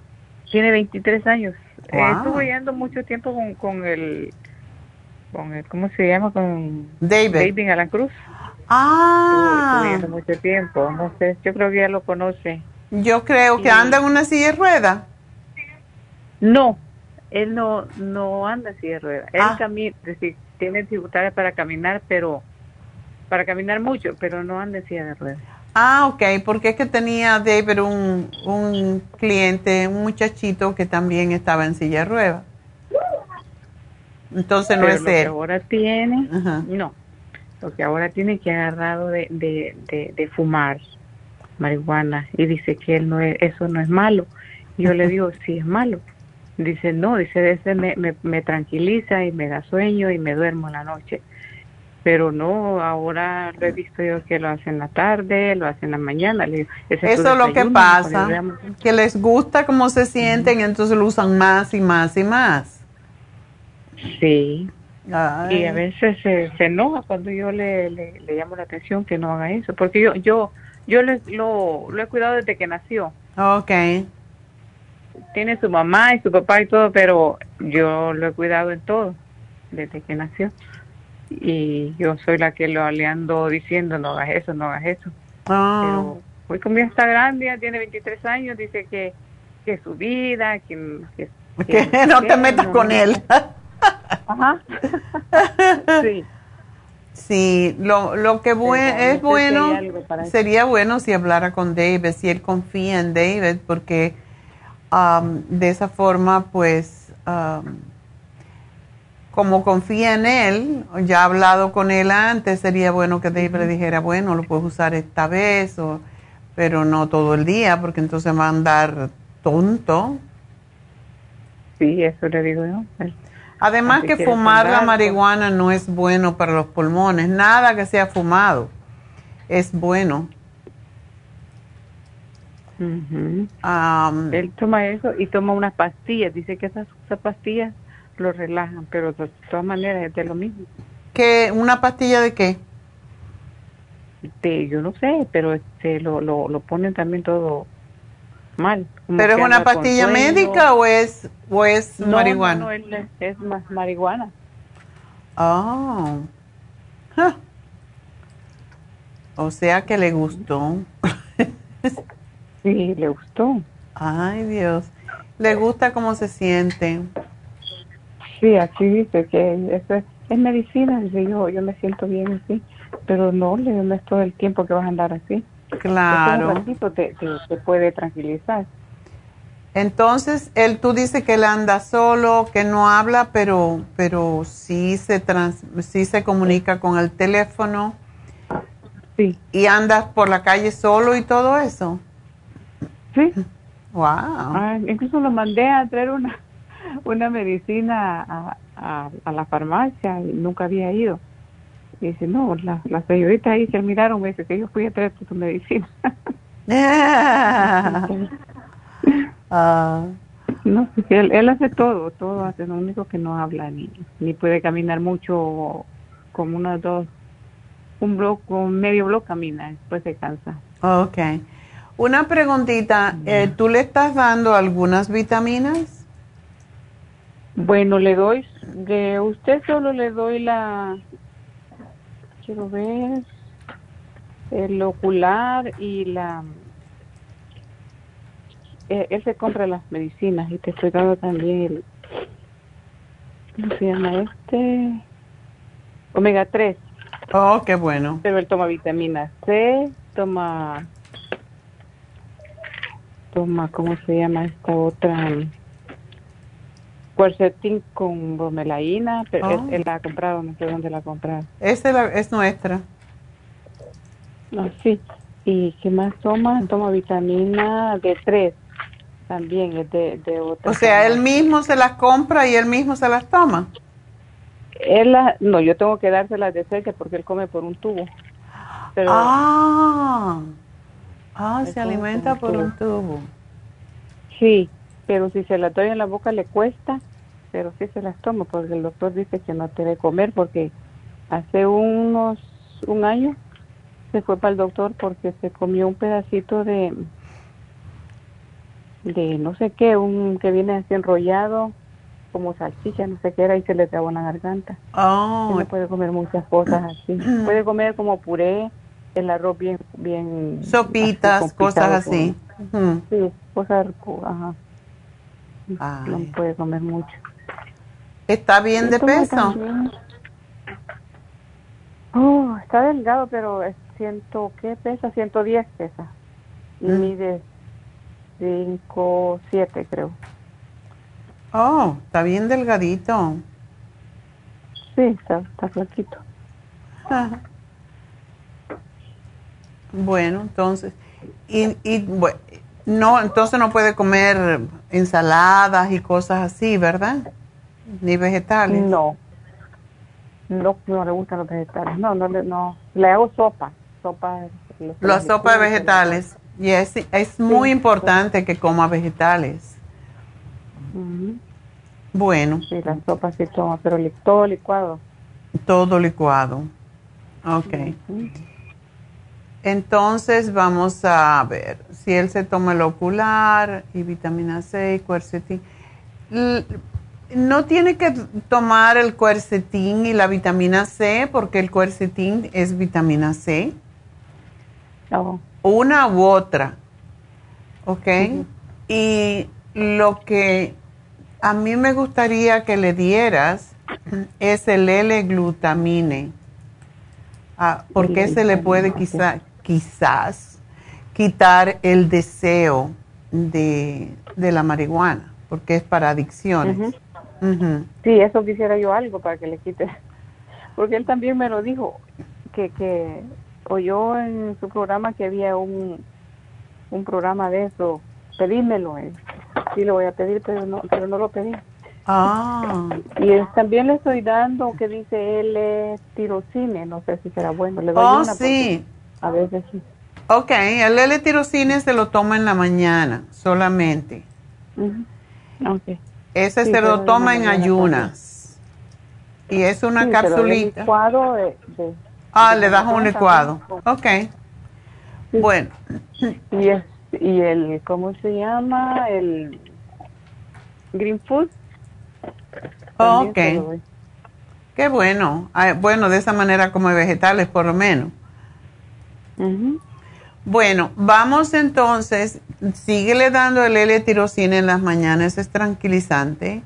tiene 23 años. Eh, Wow. estuvo yendo mucho tiempo con, con el, con el, ¿cómo se llama? Con David. David Alan Cruz. Ah. Estuvo yendo mucho tiempo. No sé, yo creo que ya lo conoce. Yo creo que anda en una silla de ruedas. No, él no, no anda así de ruedas. Él Ah. camina, es decir, tiene dificultades para caminar, pero para caminar mucho, pero no anda en silla de ruedas. Ah, ok, porque es que tenía David un, un cliente, un muchachito que también estaba en silla de ruedas. Entonces no Pero es lo que ahora tiene, Ajá. no, lo que ahora tiene que agarrado de, de, de, de fumar marihuana y dice que él no es, eso no es malo. Yo le digo, sí es malo. Dice, no, dice, ese me, me, me tranquiliza y me da sueño y me duermo en la noche. Pero no, ahora lo he visto yo que lo hace en la tarde, lo hace en la mañana. Le digo, "Ese tu Eso es lo que desayuno", pasa, que les gusta cómo se sienten, entonces lo usan más y más y más. Sí. Ay. Y a veces se, se enoja cuando yo le, le, le llamo la atención que no haga eso, porque yo yo yo le- lo, lo he cuidado desde que nació. Ok. Tiene su mamá y su papá y todo, pero yo lo he cuidado en todo desde que nació. Y yo soy la que lo le ando diciendo, no hagas eso, no hagas eso. Ah. Pero hoy ya está grande, ya tiene 23 años, dice que, que su vida, que, que, Que no te metas con él. Ajá. sí. Sí, lo, lo que bue- Pero no sé es bueno, sería bueno si hablara con David, si él confía en David, porque um, de esa forma, pues, um, como confía en él, ya ha hablado con él antes, sería bueno que David le dijera, bueno, lo puedes usar esta vez, o, pero no todo el día, porque entonces va a andar tonto. Sí, eso le digo yo. Además que fumar la marihuana no es bueno para los pulmones, nada que sea fumado es bueno. Am, Él toma eso y toma unas pastillas. Dice que esas, esas pastillas lo relajan, pero de todas maneras es de lo mismo. ¿qué, ¿Una pastilla de qué? De, yo no sé, pero este lo, lo, lo ponen también todo mal. ¿Pero que es una pastilla médica o es, o es No, marihuana? No, no, es, es más marihuana. Oh. Ja. O sea que le gustó. Sí, le gustó. Ay, Dios. Le gusta cómo se siente. Sí, aquí dice que eso es, es medicina. Dice yo, yo me siento bien así, pero no, no es todo el tiempo que vas a andar así. Claro. Un ratito te, te, te puede tranquilizar. Entonces, él, tú dices que él anda solo, que no habla, pero, pero sí se trans, sí se comunica con el teléfono. Sí. Y andas por la calle solo y todo eso. Sí. Wow. Ah, incluso lo mandé a traer una, una medicina a, a, a la farmacia y nunca había ido. Y dice, no, la, la señorita ahí se miraron, me dice que yo fui a traer tu medicina. Ah, No, pues él, él hace todo, todo hace, lo único que no habla ni, ni puede caminar mucho, como unos dos, un bloque, un medio bloque camina, después se cansa. ok. Una preguntita, eh, ¿tú le estás dando algunas vitaminas? Bueno, le doy, de usted solo le doy la, quiero ver, el ocular y la, eh, él se compra las medicinas y te estoy dando también el, ¿cómo se llama este? Omega 3. Oh, qué bueno. Pero él toma vitamina C, toma, toma, ¿cómo se llama esta otra? Cuercetín con bromelaína, pero Oh. él, él la ha comprado, no sé dónde la ha comprado. Esa es, la- es nuestra. No, sí. ¿Y qué más toma? Toma vitamina D3, también es de, de otra. O sea, él mismo se las compra y él mismo se las toma. Él la- no, yo tengo que dárselas de cerca porque él come por un tubo. Pero Ah, ah Es se alimenta por tubo. un tubo. sí, pero si se la doy en la boca le cuesta, pero sí se las tomo porque el doctor dice que no debe comer porque hace unos un año se fue para el doctor porque se comió un pedacito de de no sé qué, un que viene así enrollado como salchicha, no sé qué era y se le trabó la garganta. Oh, No puede comer muchas cosas así. Puede comer como puré, el arroz bien bien sopitas, así, cosas así. Sí, cosas, ajá. Ay. No puede comer mucho. ¿Está bien de peso? Oh, está delgado, pero es ciento, ¿qué pesa? 110 pesa. Y Mm. mide 5, 7 creo. Oh, está bien delgadito. Sí, está, está flaquito. Ajá. Bueno, entonces, y, y bue- no, entonces no puede comer ensaladas y cosas así, ¿verdad? Ni vegetales. No. No, no le gustan los vegetales. No, no le, no. Le hago sopa. Sopa. La sopa de vegetales. Y es, es muy importante que coma vegetales. Bueno, Sí, la sopa sí toma, pero li- todo licuado. todo licuado. Ok. Entonces vamos a ver si él se toma el ocular y vitamina C y cuercetín. No tiene que tomar el cuercetín y la vitamina C porque el cuercetín es vitamina C. Oh, Una u otra. ¿Ok? Y lo que a mí me gustaría que le dieras es el L-glutamine. Ah, porque ese le puede quizá, quizás quitar el deseo de, de la marihuana, porque es para adicciones. Ujú. Ujú. Sí, eso quisiera yo algo para que le quite. Porque él también me lo dijo, que, que oyó en su programa que había un, un programa de eso. Pedímelo. eh. Sí, lo voy a pedir, pero no, pero no lo pedí. Ah, Y él también le estoy dando que dice L tirocine, no sé si será bueno. Le doy oh una sí. A veces sí. Ok, el L-tirocine se lo toma en la mañana solamente. Ujú. Ok. Ese Sí, se pero lo toma en ayunas. Y es una Sí, pero capsulita. licuado de- de- Ah, de le das un licuado. Ok. Bueno, Y, es, y el, ¿cómo se llama? El Green Food. también ok. Qué bueno. Ah, Bueno, de esa manera come vegetales por lo menos. Bueno, vamos entonces, síguele dando el L-tirocina en las mañanas, es tranquilizante.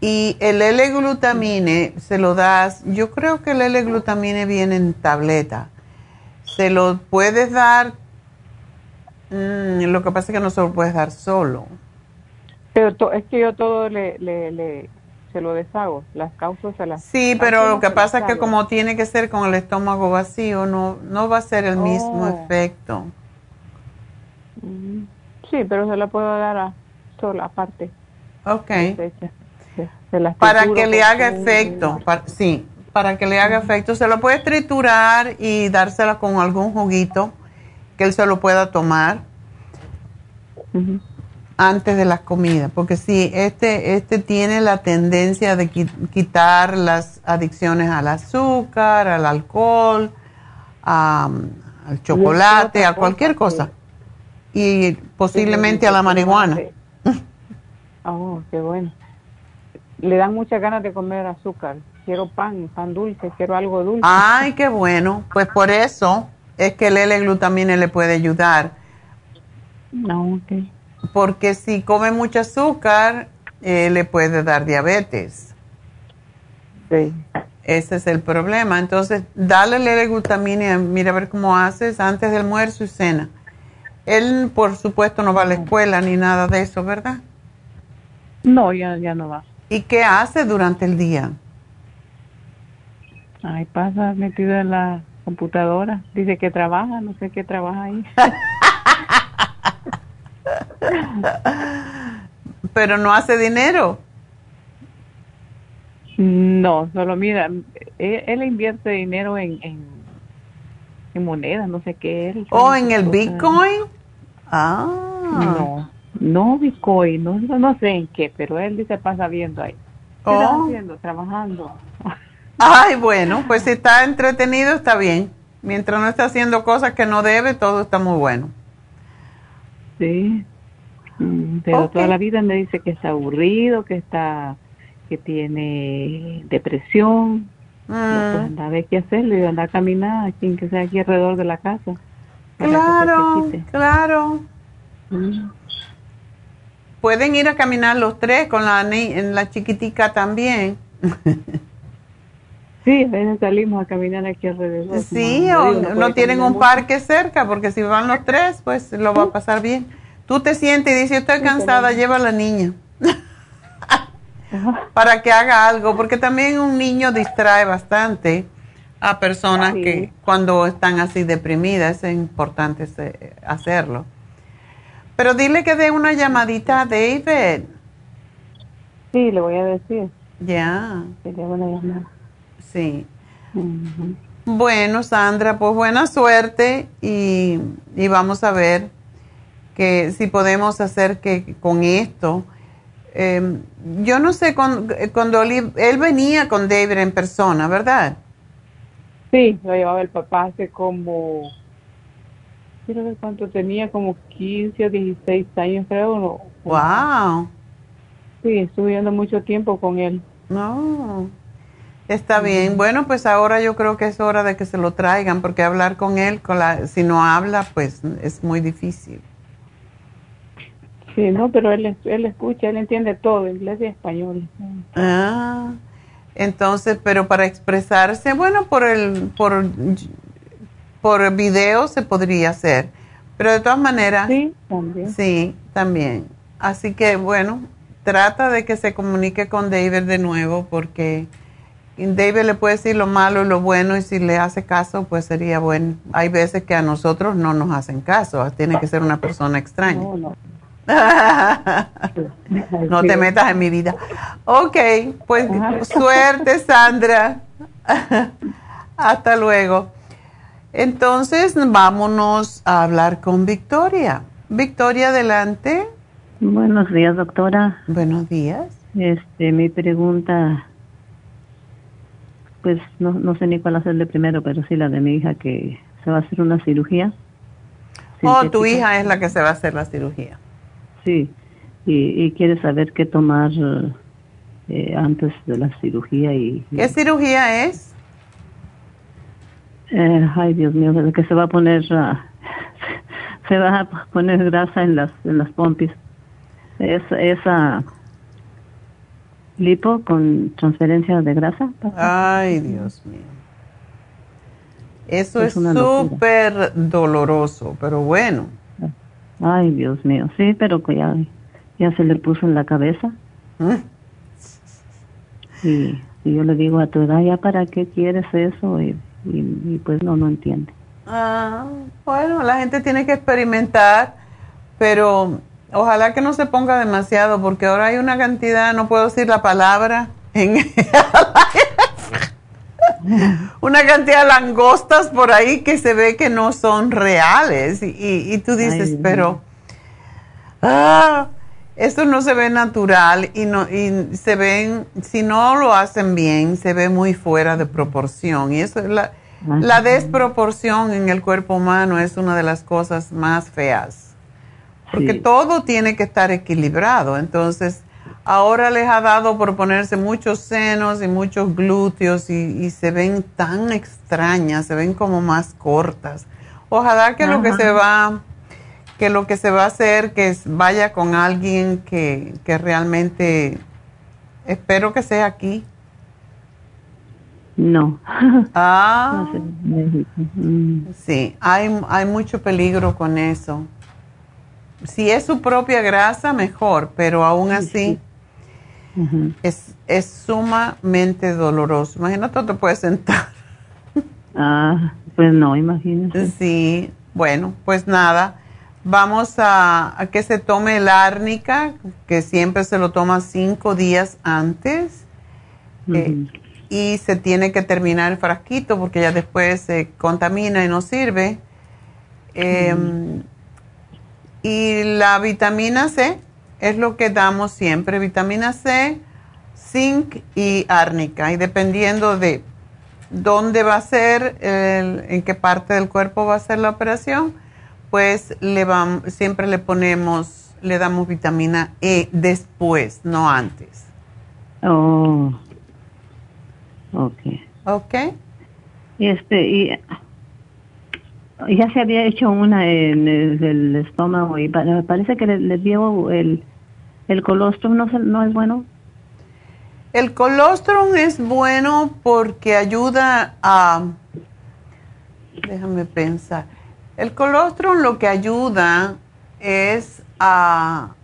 Y el L-glutamine se lo das, yo creo que el L-glutamine viene en tableta. Se lo puedes dar, mm, lo que pasa es que no se lo puedes dar solo. Pero es que yo todo le, le, le, se lo deshago. Las causas se las. Sí, pero lo que pasa es que como tiene que ser con el estómago vacío, no, no va a ser el mismo Oh. efecto. Ujú. Sí, pero se la puedo dar a sola, aparte. Ok. Se- las Para que le haga efecto, para- sí, para que le haga efecto. Se lo puede triturar y dársela con algún juguito que él se lo pueda tomar Ujú. Antes de las comidas, porque sí, este, este tiene la tendencia de qui- quitar las adicciones al azúcar, al alcohol, a- al chocolate, a cualquier cosa, y posiblemente a la marihuana. Oh, qué bueno. Le dan muchas ganas de comer azúcar. Quiero pan, pan dulce, quiero algo dulce. Ay, qué bueno. Pues por eso es que el L-glutamina le puede ayudar. No, ok. Porque si come mucho azúcar, eh, le puede dar diabetes. Sí. Ese es el problema. Entonces, dale L-glutamina, mira a ver cómo haces antes del almuerzo y cena. Él, por supuesto, no va a la escuela ni nada de eso, ¿verdad? No, ya, ya no va. ¿Y qué hace durante el día? Ay, pasa metido en la computadora. Dice que trabaja, no sé qué trabaja ahí. Pero no hace dinero. No, solo mira, él, él invierte dinero en, en, en monedas, no sé qué es. ¿O en el Bitcoin? Ah. No, no Bitcoin, no, no sé en qué, pero él dice pasa viendo ahí. ¿Qué Oh. haciendo? Trabajando. Ay, bueno, pues si está entretenido está bien. Mientras no está haciendo cosas que no debe, todo está muy bueno. Sí. Mm, Pero toda la vida me dice que está aburrido, que está, que tiene depresión. No, pues Mm, anda a ver qué hacer, le digo, anda a caminar, aquí, que sea aquí alrededor de la casa. claro, claro. Mm. Pueden ir a caminar los tres con la, en la chiquitica también. Sí, a veces salimos a caminar aquí alrededor. Sí, No, o no tienen un mucho. parque cerca, porque si van los tres, pues lo va a pasar bien. Tú te sientes y dices, estoy cansada, lleva a la niña. Para que haga algo, porque también un niño distrae bastante a personas Sí. que cuando están así deprimidas es importante hacerlo. Pero dile que dé una llamadita a David. Sí, le voy a decir. Ya, que le van a sí. Bueno, Sandra, pues buena suerte y, y vamos a ver que si podemos hacer que con esto. eh, yo no sé, cuando, cuando él, él venía con David en persona, ¿verdad? Sí, lo llevaba el papá hace como, quiero ver cuánto tenía, como 15 o 16 años creo. No, Wow. Sí, estuve yendo mucho tiempo con él. No. Está bien. Bueno, pues ahora yo creo que es hora de que se lo traigan, porque hablar con él, con la, si no habla, pues es muy difícil. Sí, no, pero él, él escucha, él entiende todo, inglés y español. Ah, entonces, pero para expresarse, bueno, por el, por, por video se podría hacer, pero de todas maneras, Sí, también. sí, también. Así que, bueno, trata de que se comunique con David de nuevo, porque David le puede decir lo malo y lo bueno, y si le hace caso, pues sería bueno. Hay veces que a nosotros no nos hacen caso, tiene que ser una persona extraña. No, no. No Sí. te metas en mi vida. Ok, pues suerte, Sandra. Hasta luego. Entonces, vámonos a hablar con Victoria. Victoria, adelante. Buenos días, doctora. Buenos días. Este, mi pregunta, pues no, no sé ni cuál hacerle primero, pero sí la de mi hija que se va a hacer una cirugía. Oh, tu sintética. hija es la que se va a hacer la cirugía. Sí, y, y quiere saber qué tomar eh, antes de la cirugía y... y- ¿Qué cirugía es? eh, ay, Dios mío, que se va a poner... ah, se va a poner grasa en las, en las pompis. Es, esa lipo con transferencia de grasa. Ay, Dios mío. Eso Es súper doloroso, pero bueno. Ay, Dios mío, sí, pero que ya, ya se le puso en la cabeza. Mm. Y, y yo le digo, a tu edad, ¿ya para qué quieres eso? Y, y, y pues no, no entiende. Ah, bueno, la gente tiene que experimentar, pero ojalá que no se ponga demasiado, porque ahora hay una cantidad, no puedo decir la palabra, en una cantidad de langostas por ahí que se ve que no son reales. Y, y- y tú dices, pero, ah, esto no se ve natural y, no, y se ven, si no lo hacen bien, se ve muy fuera de proporción. Y eso es la, la desproporción en el cuerpo humano es una de las cosas más feas. Porque Sí. todo tiene que estar equilibrado. Entonces, ahora les ha dado por ponerse muchos senos y muchos glúteos y, y se ven tan extrañas, se ven como más cortas. Ojalá que lo que se va, que lo que se va a hacer, que vaya con alguien que, que realmente, espero que sea aquí. No. Ah. No sé, México. Mm, Sí, hay, hay mucho peligro con eso. Si es su propia grasa, mejor, pero aún así es, es sumamente doloroso. Imagínate, te puedes sentar. Ah, pues no, imagínese. Sí, bueno, pues nada. Vamos a, a que se tome el árnica, que siempre se lo toma cinco días antes. Eh, y se tiene que terminar el frasquito porque ya después se contamina y no sirve. Y la vitamina C es lo que damos siempre, vitamina C, zinc y árnica. Y dependiendo de dónde va a ser, en qué parte del cuerpo va a ser la operación, pues le vamos, siempre le ponemos, le damos vitamina E después, no antes. Oh. Ok. Ok. Y este, y ya se había hecho una en el, estómago y parece que le, dio el, el colostrum, ¿no, ¿no es bueno? El colostrum es bueno porque ayuda a, déjame pensar, el colostrum lo que ayuda es a,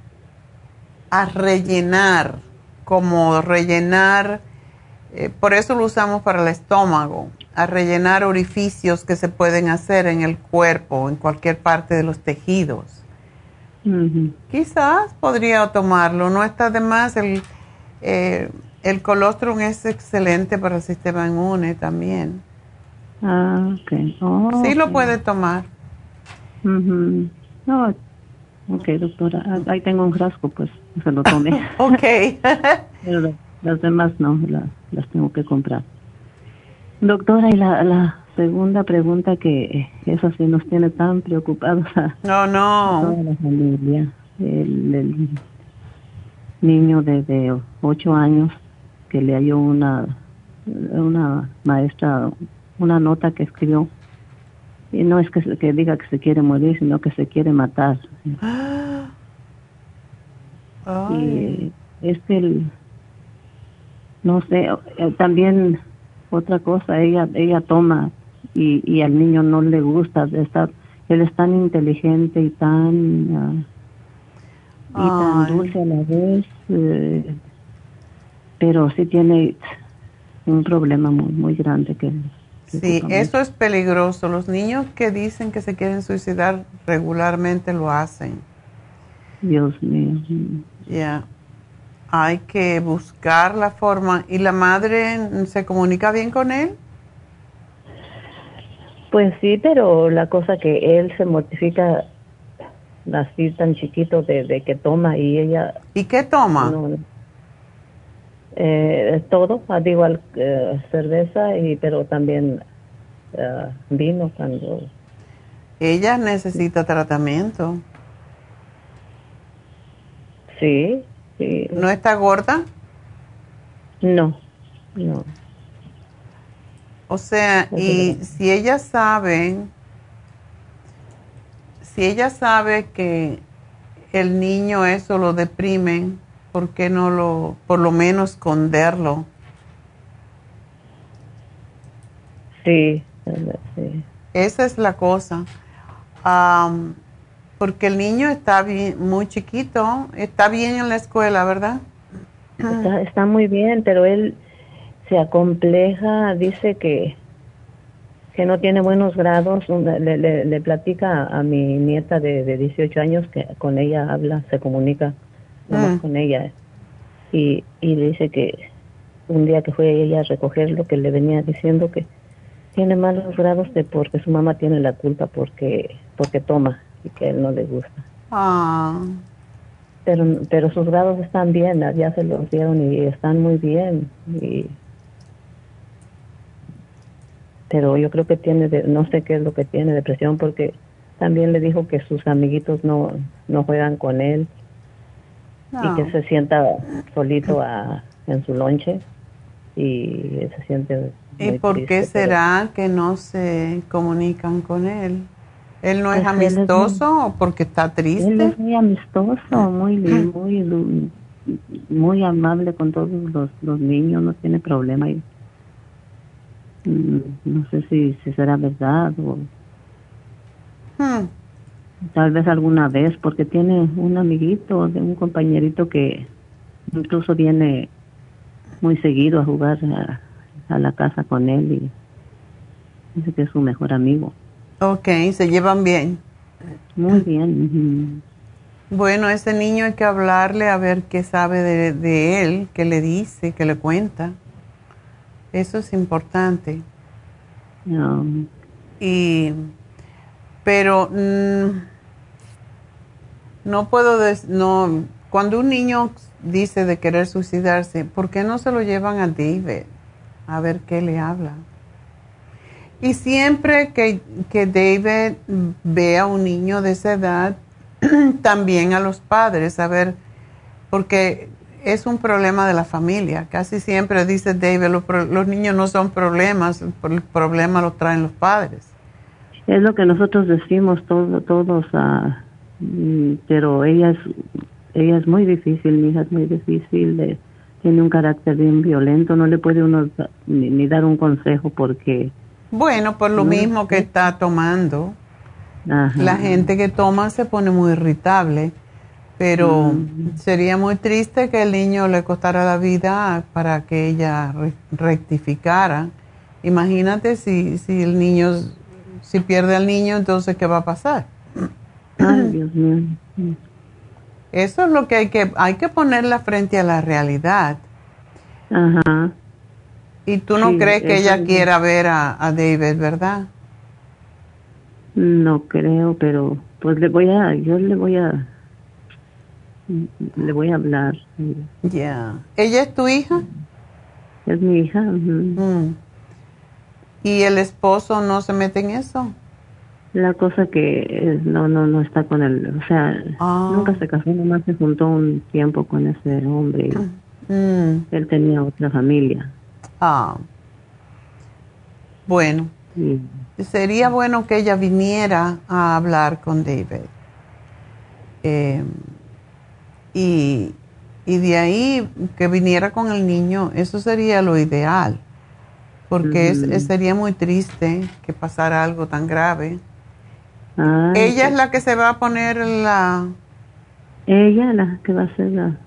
a rellenar, como rellenar, eh, por eso lo usamos para el estómago, a rellenar orificios que se pueden hacer en el cuerpo, en cualquier parte de los tejidos. Quizás podría tomarlo, no está de más. El, eh, el colostrum es excelente para el sistema inmune también. Ah, ok. Oh, sí lo puede tomar. No, ok, doctora. Ahí tengo un frasco, pues se lo tomé. ok. Pero las demás no, las tengo que comprar. Doctora, y la, la segunda pregunta que eso sí nos tiene tan preocupados a, no, no. toda la familia. El, niño de, de ocho años que le halló una, una maestra, una nota que escribió. Y no es que, que diga que se quiere morir, sino que se quiere matar. Y es que el, no sé, eh, también otra cosa, ella ella toma y, y al niño no le gusta, estar, él es tan inteligente y tan uh, y tan dulce a la vez, eh, pero sí tiene un problema muy muy grande que, sí, eso es peligroso. Los niños que dicen que se quieren suicidar regularmente lo hacen. Dios mío. Ya hay que buscar la forma. ¿Y la madre se comunica bien con él? Pues sí, pero la cosa que él se mortifica así tan chiquito de, que toma y ella... ¿Y qué toma? eh, todo, igual eh, cerveza, y pero también eh, vino cuando... Ella necesita tratamiento. Sí, ¿No está gorda? No, no. O sea, y si ella sabe, si ella sabe que el niño eso lo deprime, ¿por qué no lo, por lo menos esconderlo? Sí, sí. Esa es la cosa. Um, porque el niño está bien, muy chiquito, está bien en la escuela, ¿verdad? Está, muy bien, pero él se acompleja, dice que, que no tiene buenos grados. Le, le, platica a mi nieta de, de, 18 años que con ella habla, se comunica ah. con ella. Y, y dice que un día que fue ella a recogerlo, que le venía diciendo que tiene malos grados de porque su mamá tiene la culpa porque porque toma y que a él no le gusta. Ah. Pero, pero sus grados están bien, ya se los dieron y están muy bien. Y, pero yo creo que tiene, no sé qué es lo que tiene, depresión, porque también le dijo que sus amiguitos no, no juegan con él y que se sienta solito a, en su lonche y se siente... ¿Y por qué será que no se comunican con él? ¿Él no es pues amistoso o porque está triste? Él es muy amistoso, muy muy muy amable con todos los, los niños, no tiene problema. Y, mm, no sé si, si será verdad o hmm. tal vez alguna vez, porque tiene un amiguito, un compañerito que incluso viene muy seguido a jugar a, a la casa con él y dice que es su mejor amigo. Ok, se llevan bien. Muy bien. Bueno, ese niño hay que hablarle a ver qué sabe de, él, qué le dice, qué le cuenta. Eso es importante. No. Y, pero mm, no puedo, des- no, cuando un niño dice de querer suicidarse, ¿por qué no se lo llevan a David a ver qué le habla? Y siempre que, que David ve a un niño de esa edad, también a los padres, a ver, porque es un problema de la familia. Casi siempre dice David, los, los niños no son problemas, el pro- el problema lo traen los padres. Es lo que nosotros decimos todo, todos, mm, pero ella es, ella es muy difícil, mi hija es muy difícil, de- tiene un carácter bien violento, no le puede uno ni dar un consejo porque... Bueno, por lo No, mismo que está tomando, ajá. la gente que toma se pone muy irritable, pero Mm. sería muy triste que el niño le costara la vida para que ella re- rectificara. Imagínate si, si el niño, si pierde al niño, entonces ¿qué va a pasar? Ay, Dios mío. Eso es lo que hay que, hay que ponerla frente a la realidad. Ajá. Y tú no Sí, crees que ella quiera ver a, a David, ¿verdad? No creo, pero pues le voy a, yo le voy a, le voy a hablar. Ya. ¿Ella es tu hija? Es mi hija. Mm. ¿Y el esposo no se mete en eso? La cosa que eh, no, no, no está con él, o sea, Ah. nunca se casó, nomás se juntó un tiempo con ese hombre. Mm. Él tenía otra familia. Ah. Bueno, sería bueno que ella viniera a hablar con David. Eh, y, y de ahí que viniera con el niño, eso sería lo ideal, porque es- es- sería muy triste que pasara algo tan grave. Ay, ella es la que se va a poner la... Ella la que va a ser la...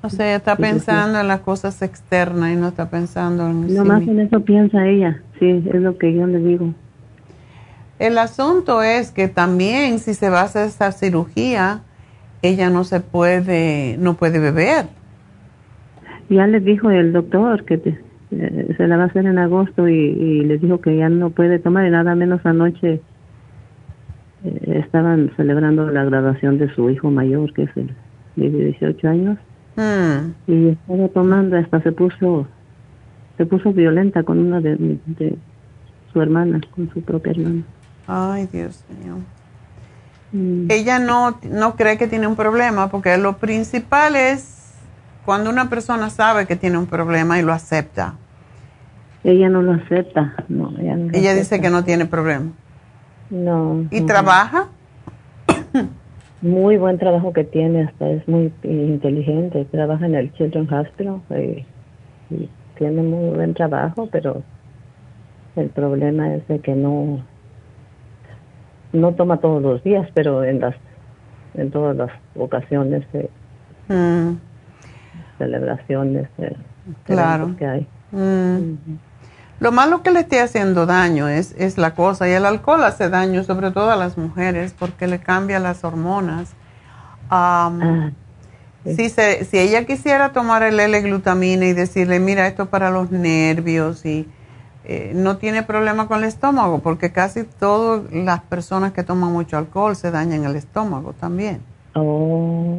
O sea, está pensando en las cosas externas y no está pensando en sí misma. en eso piensa ella, sí, es lo que yo le digo. El asunto es que también si se va a hacer esa cirugía, ella no se puede, no puede beber. Ya le dijo el doctor que te- eh, se la va a hacer en agosto y, y le dijo que ya no puede tomar y nada menos anoche eh, estaban celebrando la graduación de su hijo mayor que es el de 18 años Hmm. y estaba tomando hasta se puso se puso violenta con una de, de su hermana con su propia hermana Ay, Dios mío. Mm, Ella no, no cree que tiene un problema porque lo principal es cuando una persona sabe que tiene un problema y lo acepta. ella no lo acepta no ella, no Ella dice acepta. que no tiene problema. no ¿Y ujú. trabaja? Muy buen trabajo que tiene, hasta es muy inteligente. Trabaja en el Children's Hospital y, y tiene muy buen trabajo, pero el problema es de que no no toma todos los días, pero en las en todas las ocasiones de Mm, celebraciones de Claro. eventos que hay. mm. Lo malo que le esté haciendo daño es, es la cosa. Y el alcohol hace daño, sobre todo a las mujeres, porque le cambia las hormonas. Ah, si, se, si ella quisiera tomar el L-glutamina y decirle, mira, esto es para los nervios y eh, no tiene problema con el estómago, porque casi todas las personas que toman mucho alcohol se dañan el estómago también. oh,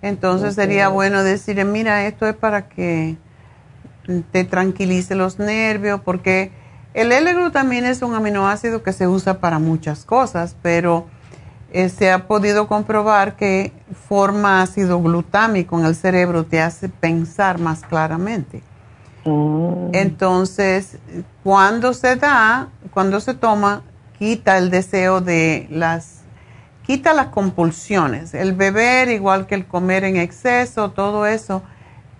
Entonces sería bueno decirle, mira, esto es para que te tranquilice los nervios, porque el L-glutamina es un aminoácido que se usa para muchas cosas, pero eh, se ha podido comprobar que forma ácido glutámico en el cerebro, te hace pensar más claramente. oh, Entonces, cuando se da, cuando se toma, quita el deseo de las, quita las compulsiones. El beber, igual que el comer en exceso, todo eso,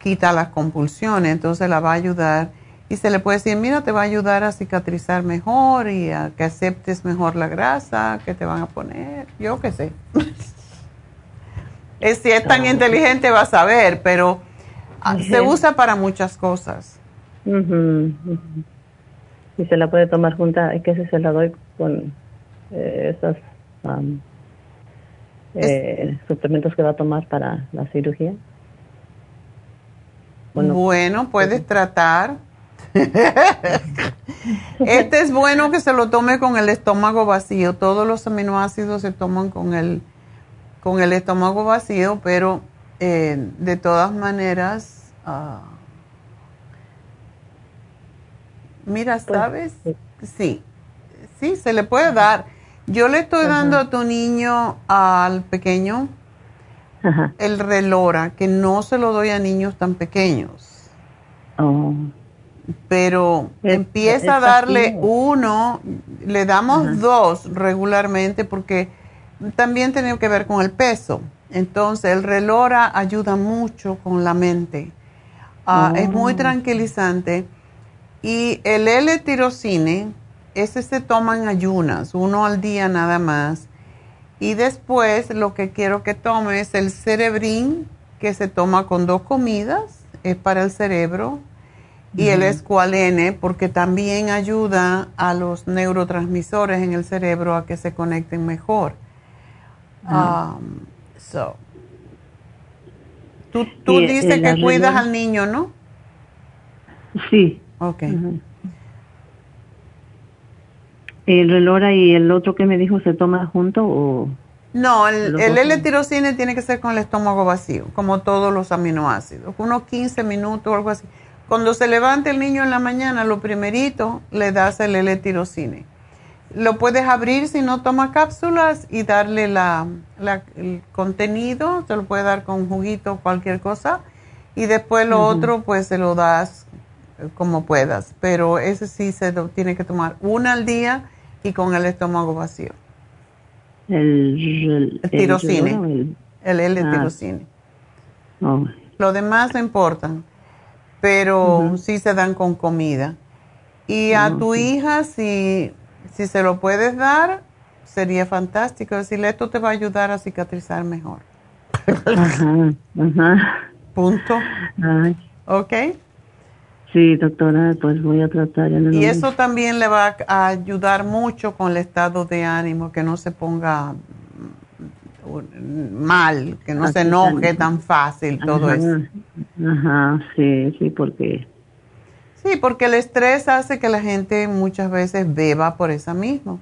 quita las compulsiones. Entonces la va a ayudar y se le puede decir, mira, te va a ayudar a cicatrizar mejor y a que aceptes mejor la grasa que te van a poner. Yo qué sé. Es, si es tan inteligente va a saber, pero ah, se usa para muchas cosas. ujú. y se la puede tomar junta, es que si se la doy con eh, esas eh, suplementos que va a tomar para la cirugía. Bueno, Bueno, puedes tratar. este es bueno que se lo tome con el estómago vacío. Todos los aminoácidos se toman con el, con el estómago vacío, pero eh, de todas maneras, ah, mira, pues, ¿sabes? Sí, sí, se le puede dar. Yo le estoy dando a tu niño, al pequeño, el relora, que no se lo doy a niños tan pequeños. Oh. Pero empieza a darle uno, le damos dos regularmente porque también tiene que ver con el peso. Entonces el relora ayuda mucho con la mente. Ah, es muy oh. tranquilizante. Y el L-tirocine, ese se toma en ayunas, uno al día nada más. Y después lo que quiero que tome es el cerebrín, que se toma con dos comidas, es para el cerebro, y el escualene, porque también ayuda a los neurotransmisores en el cerebro a que se conecten mejor. Um, so. Tú, tú dices que cuidas al niño, ¿no? Sí. Ok. ¿El relora y el otro que me dijo se toma junto o...? No, el, el L-tirocine tiene que ser con el estómago vacío, como todos los aminoácidos. Unos 15 minutos o algo así. Cuando se levante el niño en la mañana, lo primerito le das el L-tirocine. Lo puedes abrir si no toma cápsulas y darle la, el contenido, se lo puede dar con juguito o cualquier cosa. Y después lo otro, pues se lo das como puedas. Pero ese sí se lo tiene que tomar una al día y con el estómago vacío. El, el, tirocine. El, L-tirocine. Ah. Oh. Lo demás no importan, pero sí se dan con comida. Y a tu hija, si, si se lo puedes dar, sería fantástico. Decirle, esto te va a ayudar a cicatrizar mejor. Ajá, ajá. Punto. ¿Ok? Sí, doctora, pues voy a tratar. y eso también le va a ayudar mucho con el estado de ánimo, que no se ponga mal, que no se enoje tan fácil, todo eso. Ajá, sí, sí, porque... Sí, porque el estrés hace que la gente muchas veces beba por esa misma.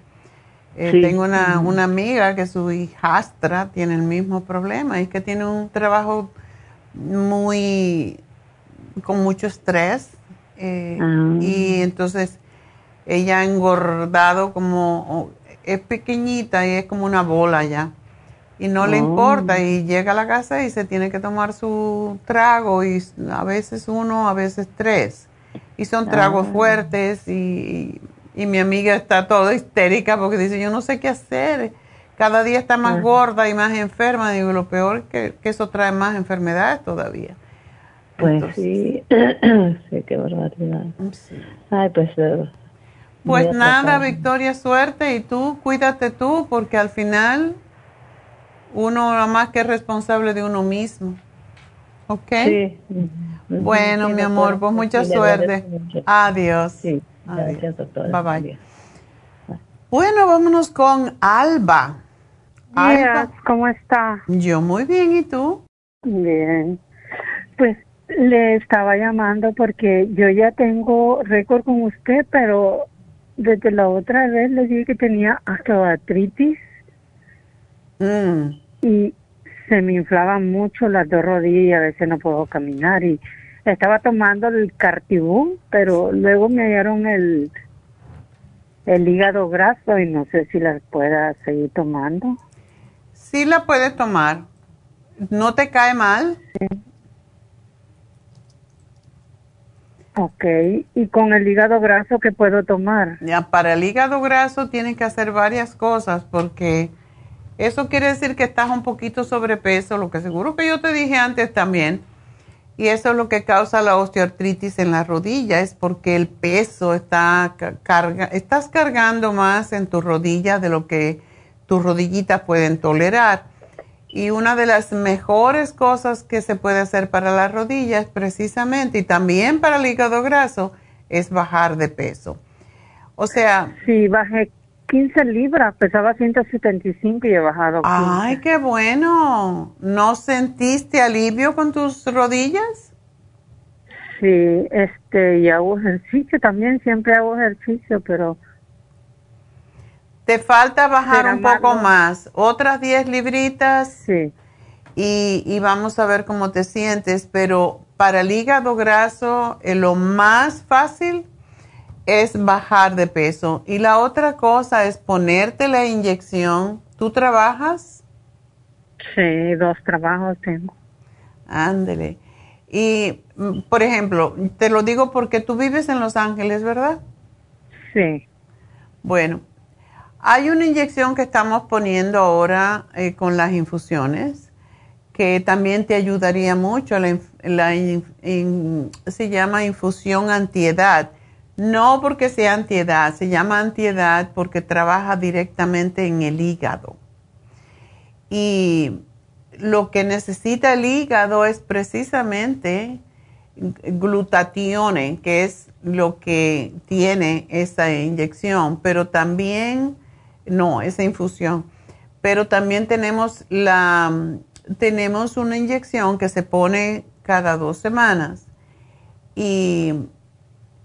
Eh, tengo una, una amiga que su hijastra tiene el mismo problema, es que tiene un trabajo muy con mucho estrés eh, ah. Y entonces ella ha engordado como, es pequeñita y es como una bola ya. Y no le oh. importa y llega a la casa y se tiene que tomar su trago y a veces uno, a veces tres. Y son tragos ah. fuertes y, y, mi amiga está toda histérica porque dice, yo no sé qué hacer. Cada día está más gorda y más enferma. Digo, lo peor que, que eso trae más enfermedades todavía. Pues sí, sí, qué barbaridad. Ay, pues. Eh, pues nada, Victoria, suerte y tú cuídate tú porque al final uno más que es responsable de uno mismo. ¿Ok? Sí. Bueno, mi amor, pues mucha suerte. Adiós. Sí, gracias, doctora. Bye bye. Bueno, vámonos con Alba. Alba. ¿Cómo está? Yo muy bien, ¿y tú? Bien. Pues le estaba llamando porque yo ya tengo récord con usted, pero desde la otra vez le dije que tenía osteoartritis mm. y se me inflaban mucho las dos rodillas y a veces no puedo caminar y estaba tomando el cartibú, pero luego me hallaron el el hígado graso y no sé si la pueda seguir tomando. Sí la puedes tomar. ¿No te cae mal? Sí. Ok, ¿y con el hígado graso qué puedo tomar? Ya, para el hígado graso tienes que hacer varias cosas porque eso quiere decir que estás un poquito sobrepeso, lo que seguro que yo te dije antes también. Y eso es lo que causa la osteoartritis en la rodilla, es porque el peso está carga, estás cargando más en tus rodillas de lo que tus rodillitas pueden tolerar. Y una de las mejores cosas que se puede hacer para las rodillas precisamente y también para el hígado graso es bajar de peso. O sea... Sí, bajé 15 libras, pesaba 175 y he bajado. 15. Ay, qué bueno. ¿No sentiste alivio con tus rodillas? Sí, este, y hago ejercicio también, siempre hago ejercicio, pero... Te falta bajar un poco más, otras 10 libritas. Sí. Y, y vamos a ver cómo te sientes, pero para el hígado graso eh, lo más fácil es bajar de peso. Y la otra cosa es ponerte la inyección. ¿Tú trabajas? Sí, dos trabajos tengo. Ándele. Y, mm, por ejemplo, te lo digo porque tú vives en Los Ángeles, ¿verdad? Sí. Bueno, hay una inyección que estamos poniendo ahora eh, con las infusiones que también te ayudaría mucho. La, se llama infusión antiedad. No porque sea antiedad, se llama antiedad porque trabaja directamente en el hígado. Y lo que necesita el hígado es precisamente glutatione, que es lo que tiene esa inyección, pero también, no, esa infusión, pero también tenemos la, tenemos una inyección que se pone cada dos semanas. Y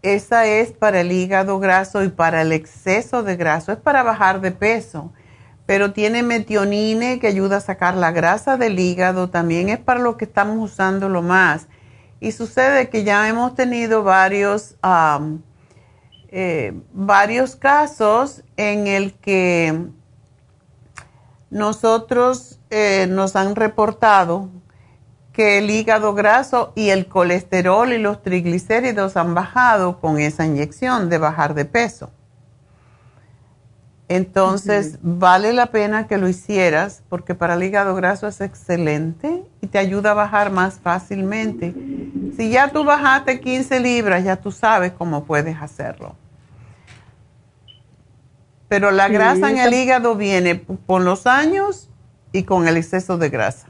esa es para el hígado graso y para el exceso de graso, es para bajar de peso, pero tiene metionine que ayuda a sacar la grasa del hígado, también es para lo que estamos usándolo más. Y sucede que ya hemos tenido varios, eh, varios casos en el que nosotros eh, nos han reportado que el hígado graso y el colesterol y los triglicéridos han bajado con esa inyección de bajar de peso. Entonces, vale la pena que lo hicieras porque para el hígado graso es excelente y te ayuda a bajar más fácilmente. Si ya tú bajaste 15 libras, ya tú sabes cómo puedes hacerlo. Pero la Sí, grasa en el hígado viene con los años y con el exceso de grasa.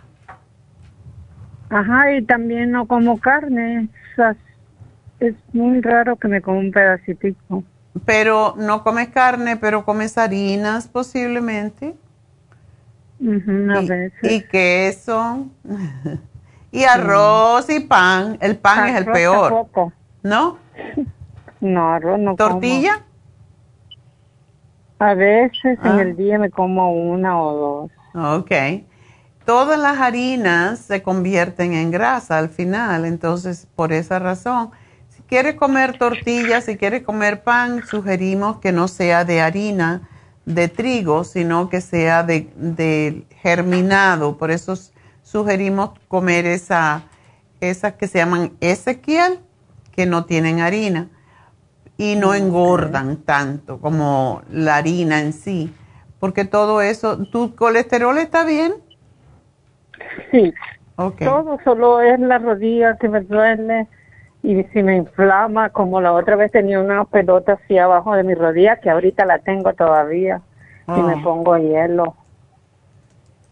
Ajá, y también no como carne. o sea, es muy raro que me coma un pedacitico. Pero no comes carne, pero comes harinas posiblemente. A y, veces. y queso. y arroz y pan. El pan es el peor. tampoco. ¿No? No, arroz no como. A veces Ah. en el día me como una o dos. Ok. Todas las harinas se convierten en grasa al final, entonces por esa razón, si quieres comer tortillas, si quieres comer pan, sugerimos que no sea de harina de trigo, sino que sea de, de germinado. Por eso sugerimos comer esa, esas que se llaman Ezequiel, que no tienen harina y no engordan tanto como la harina en sí, porque todo eso, ¿tu colesterol está bien? Sí. Ok. Todo solo es la rodilla que me duele y si me inflama, como la otra vez tenía una pelota así abajo de mi rodilla, que ahorita la tengo todavía, y me Ah. pongo hielo.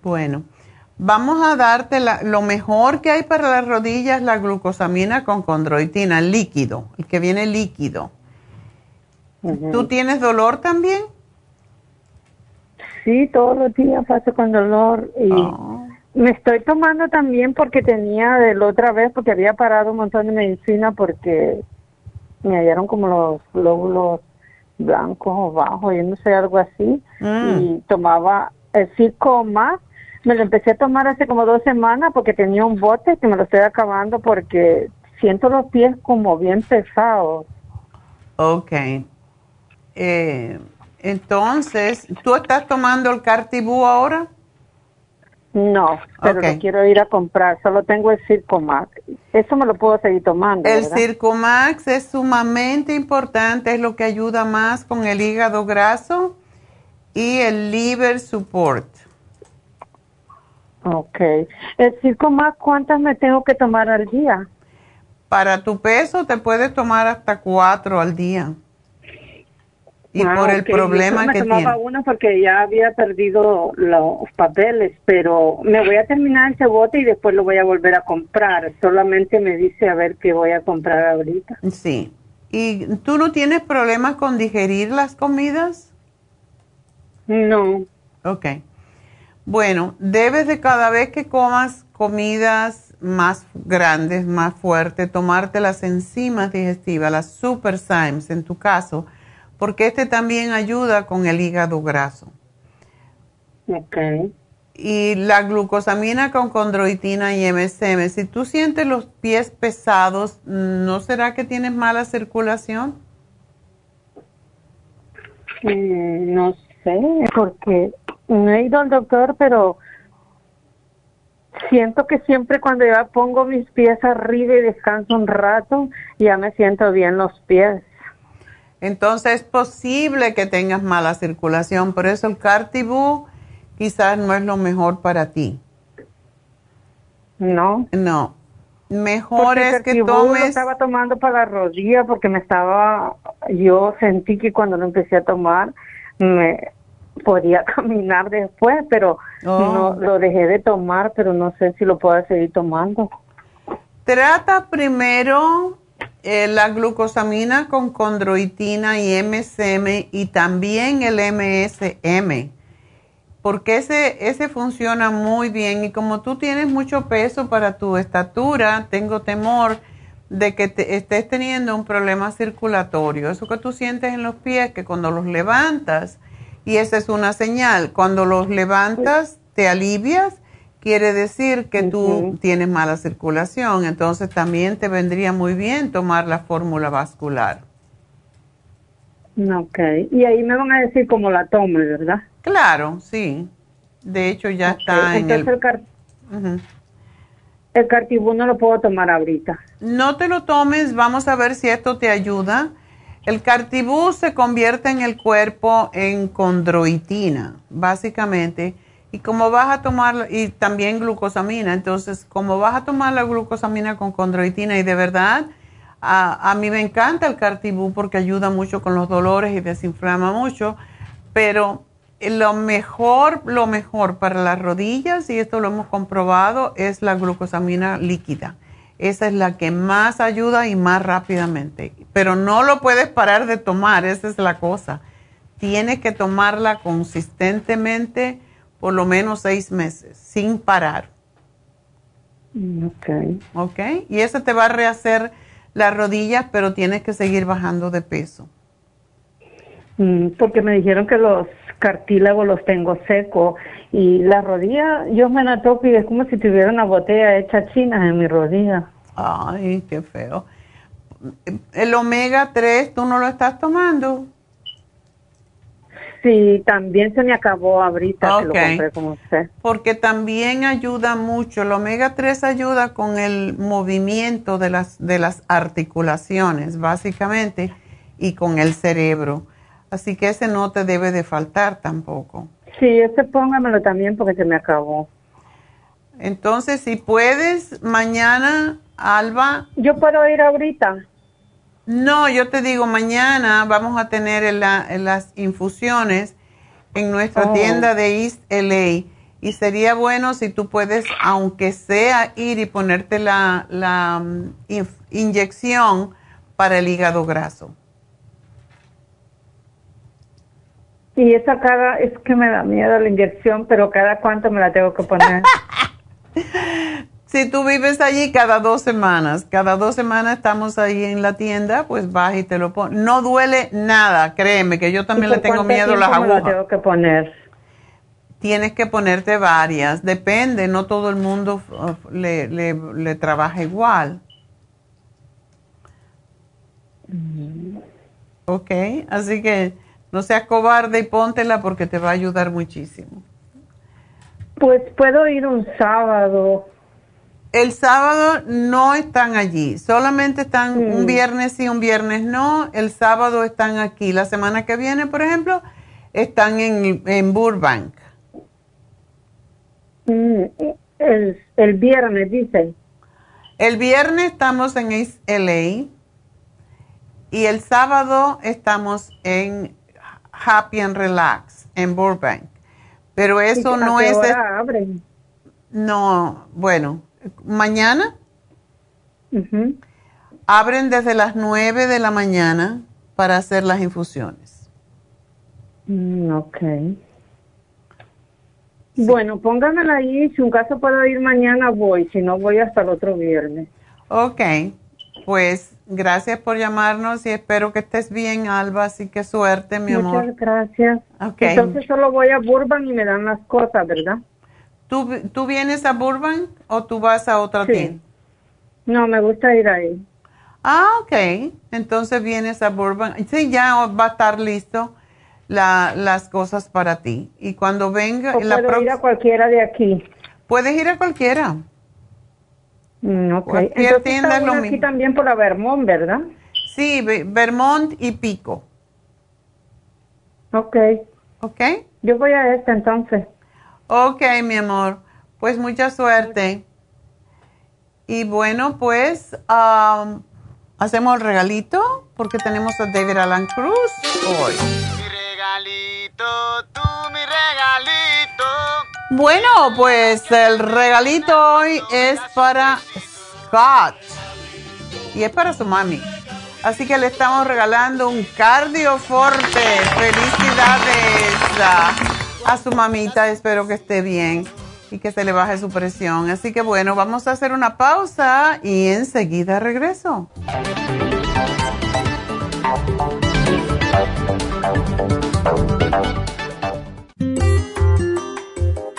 Bueno, vamos a darte la- lo mejor que hay para las rodillas, la glucosamina con condroitina, líquido, el que viene líquido. ¿Tú tienes dolor también? Sí, todos los días paso con dolor y Oh. me estoy tomando también porque tenía de la otra vez, porque había parado un montón de medicina porque me hallaron como los glóbulos blancos o bajos, yo no sé, algo así, Mm. y tomaba el Circo más. Me lo empecé a tomar hace como dos semanas porque tenía un bote que me lo estoy acabando porque siento los pies como bien pesados. Ok. Eh, entonces, ¿tú estás tomando el Cartibú ahora? No, pero lo quiero ir a comprar. Solo tengo el Circomax. Eso me lo puedo seguir tomando. El ¿verdad? Circumax es sumamente importante, es lo que ayuda más con el hígado graso y el liver support. Ok. El Circomax, ¿cuántas me tengo que tomar al día? Para tu peso te puedes tomar hasta cuatro al día. Y Ah, por el problema que me tomaba tiene. una porque ya había perdido los papeles, pero me voy a terminar ese bote y después lo voy a volver a comprar. Solamente me dice a ver qué voy a comprar ahorita. Sí. ¿Y tú no tienes problemas con digerir las comidas? No. Ok. Bueno, debes de cada vez que comas comidas más grandes, más fuertes, tomarte las enzimas digestivas, las super Symes en tu caso, porque este también ayuda con el hígado graso. Ok. Y la glucosamina con condroitina y MSM, si tú sientes los pies pesados, ¿no será que tienes mala circulación? Mm, no sé, porque no he ido al doctor, pero siento que siempre cuando yo pongo mis pies arriba y descanso un rato, ya me siento bien los pies. Entonces es posible que tengas mala circulación, por eso el Cartibú quizás no es lo mejor para ti. No. No. Mejor Porque es que tomes... estaba tomando para la rodilla porque me estaba, yo sentí que cuando lo empecé a tomar me podía caminar después, pero Oh. no lo dejé de tomar, pero no sé si lo puedo seguir tomando. Trata primero eh, la glucosamina con condroitina y MSM y también el MSM, porque ese, ese funciona muy bien y como tú tienes mucho peso para tu estatura, tengo temor de que te estés teniendo un problema circulatorio. Eso que tú sientes en los pies, que cuando los levantas, y esa es una señal, cuando los levantas te alivias, quiere decir que tú tienes mala circulación, entonces también te vendría muy bien tomar la fórmula vascular. Ok, y ahí me van a decir cómo la tome, ¿verdad? Claro, sí. De hecho ya está en Entonces el... el, car Ujú. el cartibú no lo puedo tomar ahorita. No te lo tomes, vamos a ver si esto te ayuda. El cartibú se convierte en el cuerpo en condroitina, básicamente. Y como vas a tomar, y también glucosamina, entonces como vas a tomar la glucosamina con condroitina y de verdad, a, a mí me encanta el cartibú porque ayuda mucho con los dolores y desinflama mucho, pero lo mejor, lo mejor para las rodillas, y esto lo hemos comprobado, es la glucosamina líquida. Esa es la que más ayuda y más rápidamente. Pero no lo puedes parar de tomar, esa es la cosa. Tienes que tomarla consistentemente por lo menos seis meses, sin parar. Ok. ¿Ok? Y eso te va a rehacer las rodillas, pero tienes que seguir bajando de peso. Mm, Porque me dijeron que los cartílagos los tengo secos y la rodilla, yo me la toco y es como si tuviera una botella hecha china en mi rodilla. Ay, qué feo. El omega 3, ¿tú no lo estás tomando? Sí, también se me acabó ahorita que lo compré con usted. Porque también ayuda mucho. El omega 3 ayuda con el movimiento de las, de las articulaciones, básicamente, y con el cerebro. Así que ese no te debe de faltar tampoco. Sí, ese póngamelo también porque se me acabó. Entonces, si puedes, mañana, Alba. ¿Yo puedo ir ahorita? No, yo te digo, mañana vamos a tener en la- en las infusiones en nuestra Oh. tienda de East LA. Y sería bueno si tú puedes, aunque sea, ir y ponerte la, la mm, inyección para el hígado graso. Y esa cada, es que me da miedo la inyección, pero cada cuánto me la tengo que poner. Si tú vives allí cada dos semanas, cada dos semanas estamos ahí en la tienda, pues vas y te lo pones. No duele nada, créeme, que yo también ¿Y le tengo miedo a las me agujas. tengo que poner? Tienes que ponerte varias, depende, no todo el mundo uh, le, le, le trabaja igual. Ok, así que no seas cobarde y póntela porque te va a ayudar muchísimo. Pues puedo ir un sábado. El sábado no están allí, solamente están un viernes sí, un viernes no. El sábado están aquí. La semana que viene, por ejemplo, están en, en Burbank. Mm, El, el viernes, dice. El viernes estamos en LA y el sábado estamos en Happy and Relax en Burbank. Pero eso ¿Y no es... abren? No, bueno, mañana abren desde las 9 de la mañana para hacer las infusiones. Mm, ok. Bueno, pónganmela ahí. Si un caso puedo ir mañana, voy. Si no, voy hasta el otro viernes. Ok, pues gracias por llamarnos y espero que estés bien, Alba. Así que suerte, mi amor. Muchas gracias. Ok. Entonces solo voy a Burbank y me dan las cosas, ¿verdad? ¿Tú, ¿Tú vienes a Burbank o tú vas a otra Sí. tienda? No, me gusta ir ahí. Ah, ok. Entonces vienes a Burbank. Sí, ya va a estar listo la, las cosas para ti. Y cuando venga... O la puedo ir a cualquiera de aquí. Puedes ir a cualquiera. Mm, ok. Cualquier Entonces tienda es lo aquí mismo. también por la Vermont, ¿verdad? Sí, Ve- Vermont y Pico. Ok. ¿Ok? Yo voy a esta entonces. Ok, mi amor. Pues mucha suerte. Y bueno, pues am, hacemos el regalito porque tenemos a David Alan Cruz hoy. Bueno, pues el regalito hoy es para Scott y es para su mami. Así que le estamos regalando un cardioforte. Felicidades a, su mamita. Espero que esté bien y que se le baje su presión. Así que bueno, vamos a hacer una pausa y enseguida regreso.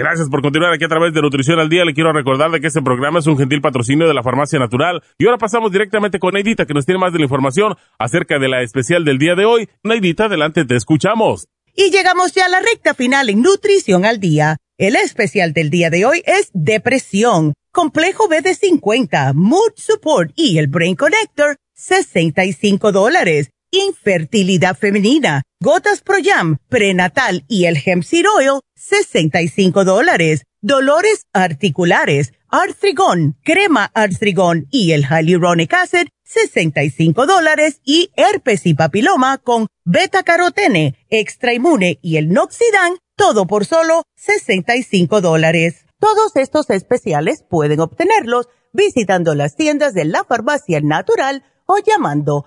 Gracias por continuar aquí a través de Nutrición al Día. Le quiero recordar de que este programa es un gentil patrocinio de la Farmacia Natural. Y ahora pasamos directamente con Neidita, que nos tiene más de la información acerca de la especial del día de hoy. Neidita, adelante, te escuchamos. Y llegamos ya a la recta final en Nutrición al Día. El especial del día de hoy es Depresión, Complejo B de 50, Mood Support y el Brain Connector, 65 dólares. Infertilidad femenina, Gotas Pro Jam, Prenatal y el Hemp Seed Oil, 65 dólares. Dolores articulares, Artrigón, Crema Artrigón y el Hyaluronic Acid, 65 dólares. Y herpes y papiloma con Beta Carotene, Extra Inmune y el Noxidan, todo por solo 65 dólares. Todos estos especiales pueden obtenerlos visitando las tiendas de la farmacia natural o llamando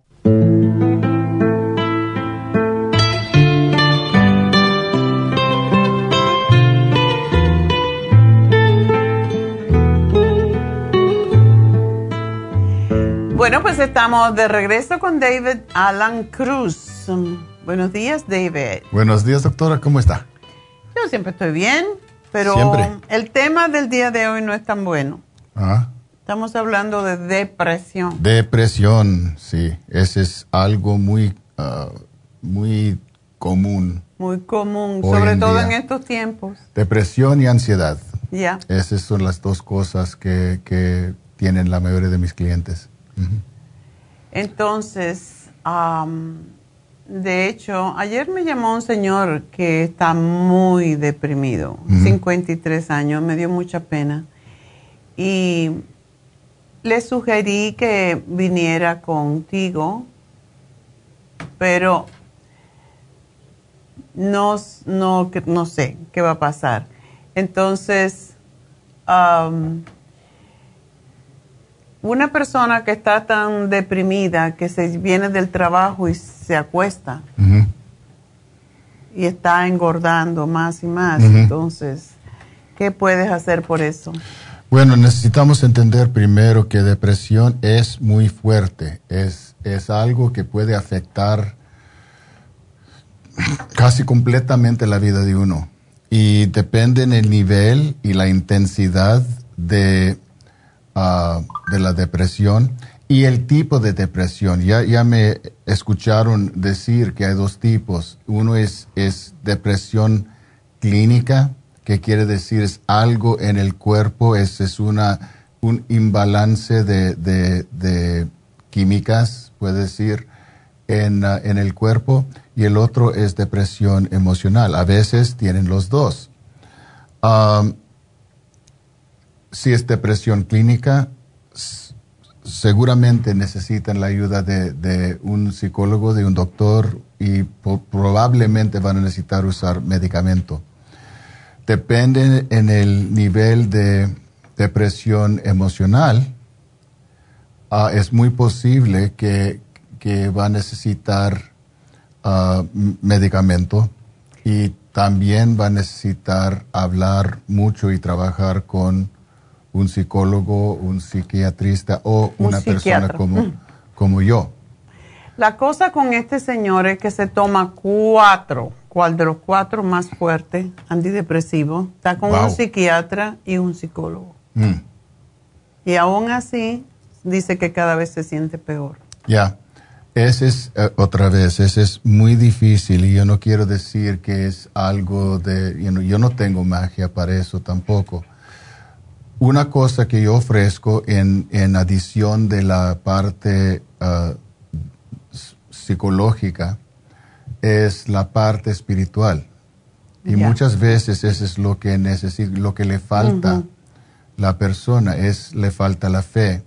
Bueno, pues estamos de regreso con David Alan Cruz. Mm, Buenos días, David. Buenos días, doctora, ¿cómo está? Yo siempre estoy bien, pero Siempre. el tema del día de hoy no es tan bueno. Ah, Estamos hablando de depresión. depresión, sí, ese es algo muy, ah, muy común. Muy común, sobre todo día. en estos tiempos. Depresión y ansiedad. Ya. Esas son las dos cosas que, que tienen la mayoría de mis clientes. Entonces, de hecho, ayer me llamó un señor que está muy deprimido, Ujú. 53 años, me dio mucha pena. Y le sugerí que viniera contigo, pero no, no, que- no sé qué va a pasar. Entonces, una persona que está tan deprimida que se viene del trabajo y se acuesta y está engordando más y más, entonces, ¿qué puedes hacer por eso? Bueno, necesitamos entender primero que depresión es muy fuerte, es, es algo que puede afectar casi completamente la vida de uno. Y depende en el nivel y la intensidad de, ah, de la depresión y el tipo de depresión. Ya, ya me escucharon decir que hay dos tipos. Uno es, es depresión clínica, que quiere decir es algo en el cuerpo, es, es una, un imbalance de, de- químicas, puede decir, en, ah, en el cuerpo, y el otro es depresión emocional. A veces tienen los dos. Si es depresión clínica, seguramente necesitan la ayuda de, un psicólogo, de un doctor, y probablemente van a necesitar usar medicamento. Depende en el nivel de depresión emocional, ah, es muy posible que, que va a necesitar ah, medicamento y también va a necesitar hablar mucho y trabajar con un psicólogo, un psiquiatrista o Un una persona como, Mm. como yo. La cosa con este señor es que se toma cuatro, cual de los cuatro más fuertes, antidepresivos, está con Wow. un psiquiatra y un psicólogo. Mm, Y aún así, dice que cada vez se siente peor. Ya, ese es eh, otra vez, ese es muy difícil y yo no quiero decir que es algo de, you know, yo no tengo magia para eso tampoco. Una cosa que yo ofrezco en, en adición de la parte ah, psicológica es la parte espiritual. Y muchas veces eso es lo que necesita, lo que le falta Ujú. la persona, es le falta la fe,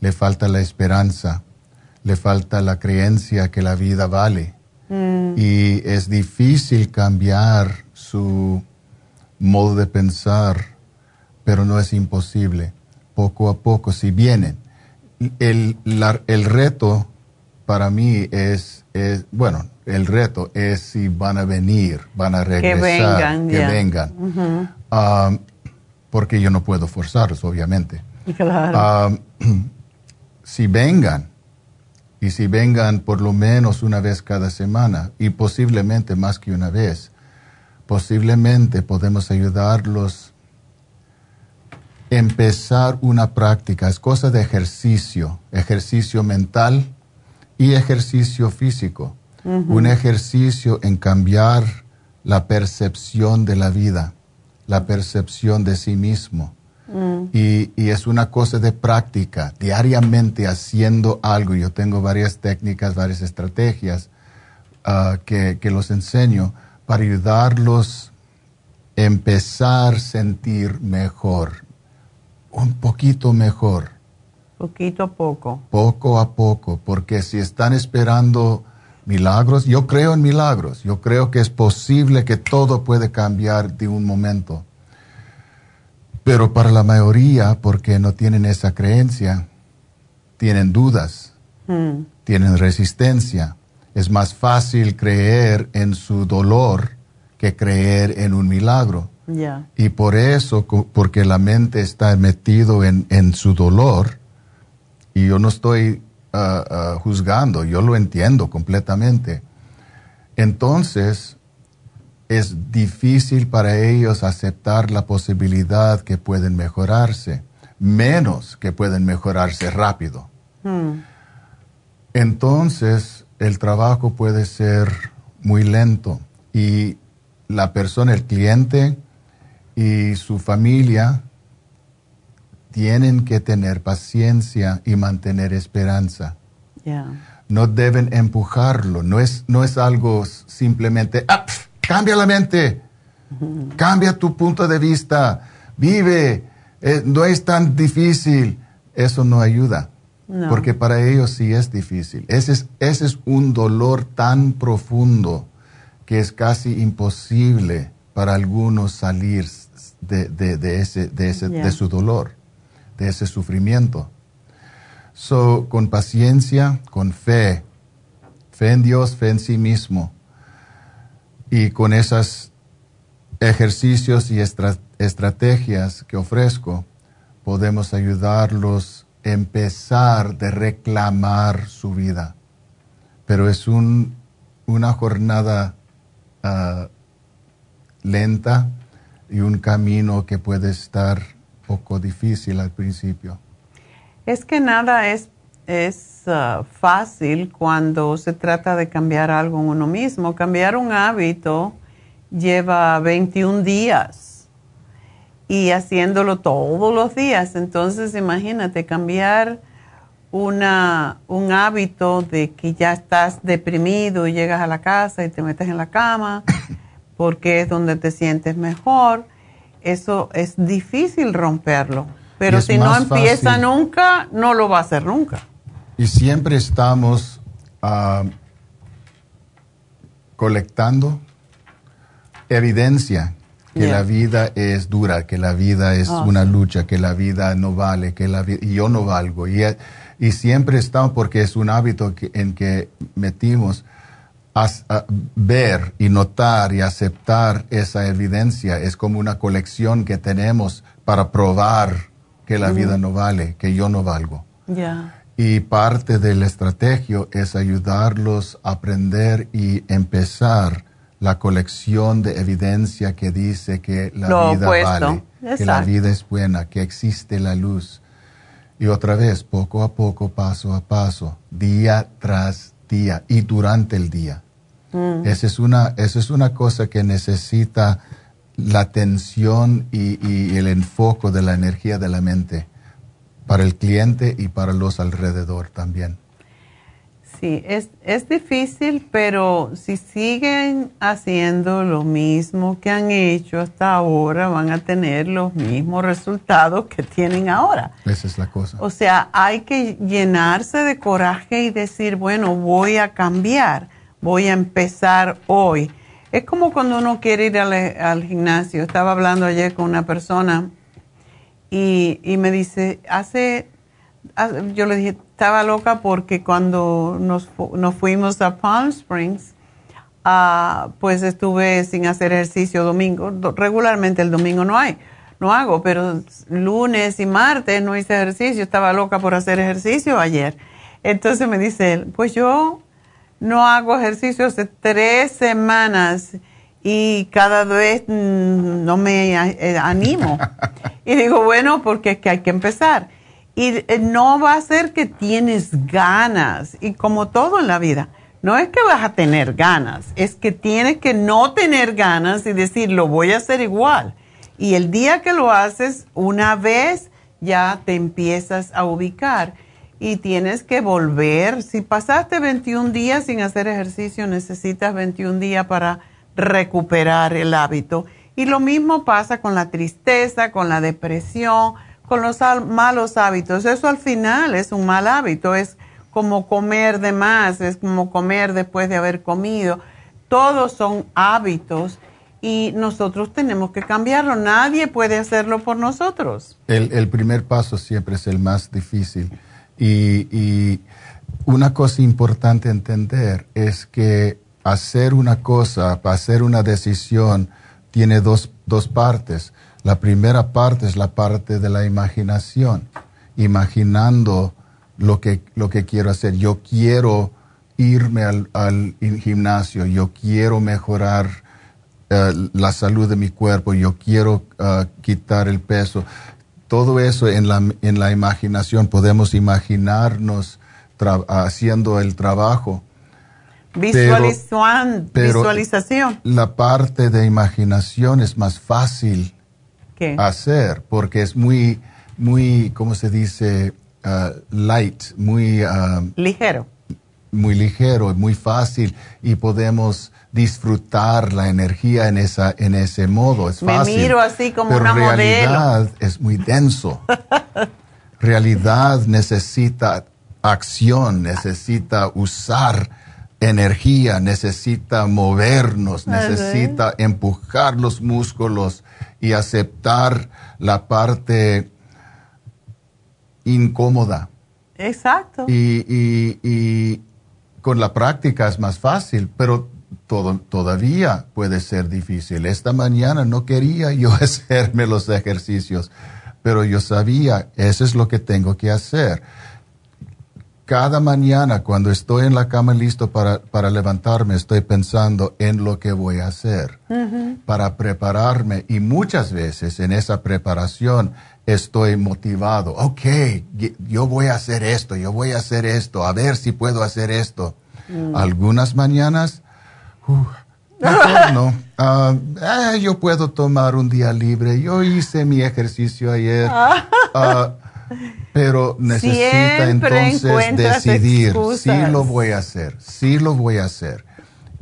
le falta la esperanza, le falta la creencia que la vida vale. Y es difícil cambiar su modo de pensar, pero no es imposible. Poco a poco, si vienen. El, la- el reto para mí es, es, bueno, el reto es si van a venir, van a Que regresar, vengan, que ya. vengan. Ujú. Ah, porque yo no puedo forzarlos, obviamente. Claro. Ah, si vengan, y si vengan por lo menos una vez cada semana, y posiblemente más que una vez, posiblemente podemos ayudarlos empezar una práctica. Es cosa de ejercicio, ejercicio mental y ejercicio físico. Un ejercicio en cambiar la percepción de la vida, la percepción de sí mismo. Y, y es una cosa de práctica, diariamente haciendo algo. Yo tengo varias técnicas, varias estrategias ah, que, que los enseño para ayudarlos a empezar a sentir mejor, un poquito mejor, Poquito a poco. poco a poco, porque si están esperando milagros, yo creo en milagros, yo creo que es posible que todo puede cambiar de un momento. Pero para la mayoría, porque no tienen esa creencia, tienen dudas, Mm. tienen resistencia. Es más fácil creer en su dolor que creer en un milagro. Y por eso, porque la mente está metido en, en su dolor, y yo no estoy ah, ah, juzgando, yo lo entiendo completamente. Entonces, es difícil para ellos aceptar la posibilidad que pueden mejorarse, menos que pueden mejorarse rápido. Hmm. Entonces, el trabajo puede ser muy lento y la persona, el cliente y su familia tienen que tener paciencia y mantener esperanza. No deben empujarlo, no es, no es algo simplemente, ah, cambia la mente, cambia tu punto de vista, vive, eh, no es tan difícil. Eso no ayuda, porque para ellos sí es difícil. Ese es, ese es un dolor tan profundo que es casi imposible para algunos salir de, ese, de, ese, de su dolor, de ese sufrimiento. So, con paciencia, con fe, fe en Dios, fe en sí mismo, y con esos ejercicios y estrategias que ofrezco, podemos ayudarlos a empezar de reclamar su vida. Pero es un, una jornada ah, lenta y un camino que puede estar poco difícil al principio. Es que nada es, es uh, fácil cuando se trata de cambiar algo en uno mismo. Cambiar un hábito lleva 21 días y haciéndolo todos los días. Entonces, imagínate, cambiar una, un hábito de que ya estás deprimido y llegas a la casa y te metes en la cama porque es donde te sientes mejor. Eso es difícil romperlo. Pero si no empieza nunca, no lo va a hacer nunca. Y siempre estamos ah, colectando evidencia que la vida es dura, que la vida es ah, una lucha, que la vida no vale, que la y yo no valgo. Y, y siempre estamos, porque es un hábito en que metimos, a, ver y notar y aceptar esa evidencia. Es como una colección que tenemos para probar que la vida no vale, que yo no valgo. Y parte del estrategio es ayudarlos a aprender y empezar la colección de evidencia que dice que la vida vale, que la vida es buena, que existe la luz. Y otra vez, poco a poco, paso a paso, día tras día y durante el día. Mm. Esa, es una, esa es una cosa que necesita la atención y, el enfoque de la energía de la mente para el cliente y para los alrededor también. Sí, es, es difícil, pero si siguen haciendo lo mismo que han hecho hasta ahora, van a tener los mismos resultados que tienen ahora. Esa es la cosa. O sea, hay que llenarse de coraje y decir, bueno, voy a cambiar voy a empezar hoy. Es como cuando uno quiere ir al, gimnasio. Estaba hablando ayer con una persona y, me dice, hace, yo le dije, estaba loca porque cuando nos, fuimos a Palm Springs, ah, pues estuve sin hacer ejercicio domingo. Regularmente el domingo no hay, no hago, pero lunes y martes no hice ejercicio. Estaba loca por hacer ejercicio ayer. Entonces me dice él, pues yo no hago ejercicio hace tres semanas y cada vez mm, no me eh, animo. y digo, bueno, porque es que hay que empezar. Y eh, no va a ser que tienes ganas, y como todo en la vida, no es que vas a tener ganas, es que tienes que no tener ganas y decir, lo voy a hacer igual. Y el día que lo haces una vez, ya te empiezas a ubicar y tienes que volver. Si pasaste 21 días sin hacer ejercicio, necesitas 21 días para recuperar el hábito. Y lo mismo pasa con la tristeza, con la depresión, con los malos hábitos. Eso al final es un mal hábito, es como comer de más, es como comer después de haber comido. Todos son hábitos y nosotros tenemos que cambiarlo. Nadie puede hacerlo por nosotros. El, el primer paso siempre es el más difícil y, una cosa importante entender es que hacer una cosa, hacer una decisión, tiene dos, dos partes. La primera parte es la parte de la imaginación, imaginando lo que, lo que quiero hacer. Yo quiero irme al, al gimnasio, yo quiero mejorar eh, la salud de mi cuerpo, yo quiero ah, quitar el peso. Todo eso en la, en la imaginación, podemos imaginarnos haciendo el trabajo. visualización. La parte de imaginación es más fácil hacer porque es muy, muy, ¿cómo se dice? Ah, light, muy... Ah, ligero. Muy ligero, muy fácil y podemos disfrutar la energía en, esa, en ese modo. Es Me miro así como pero una realidad es muy denso. realidad necesita acción, necesita usar energía, necesita movernos, necesita empujar los músculos y aceptar la parte incómoda. Exacto. Y, y, con la práctica es más fácil, pero todo, todavía puede ser difícil. Esta mañana no quería yo hacerme los ejercicios, pero yo sabía, eso es lo que tengo que hacer. Cada mañana cuando estoy en la cama listo para, para levantarme, estoy pensando en lo que voy a hacer, para prepararme. Y muchas veces en esa preparación estoy motivado. Ok, yo voy a hacer esto, yo voy a hacer esto, a ver si puedo hacer esto. Mm. Algunas mañanas, no, ah, eh, yo puedo tomar un día libre, yo hice mi ejercicio ayer. Ah, pero necesita entonces decidir, sí lo voy a hacer, sí lo voy a hacer.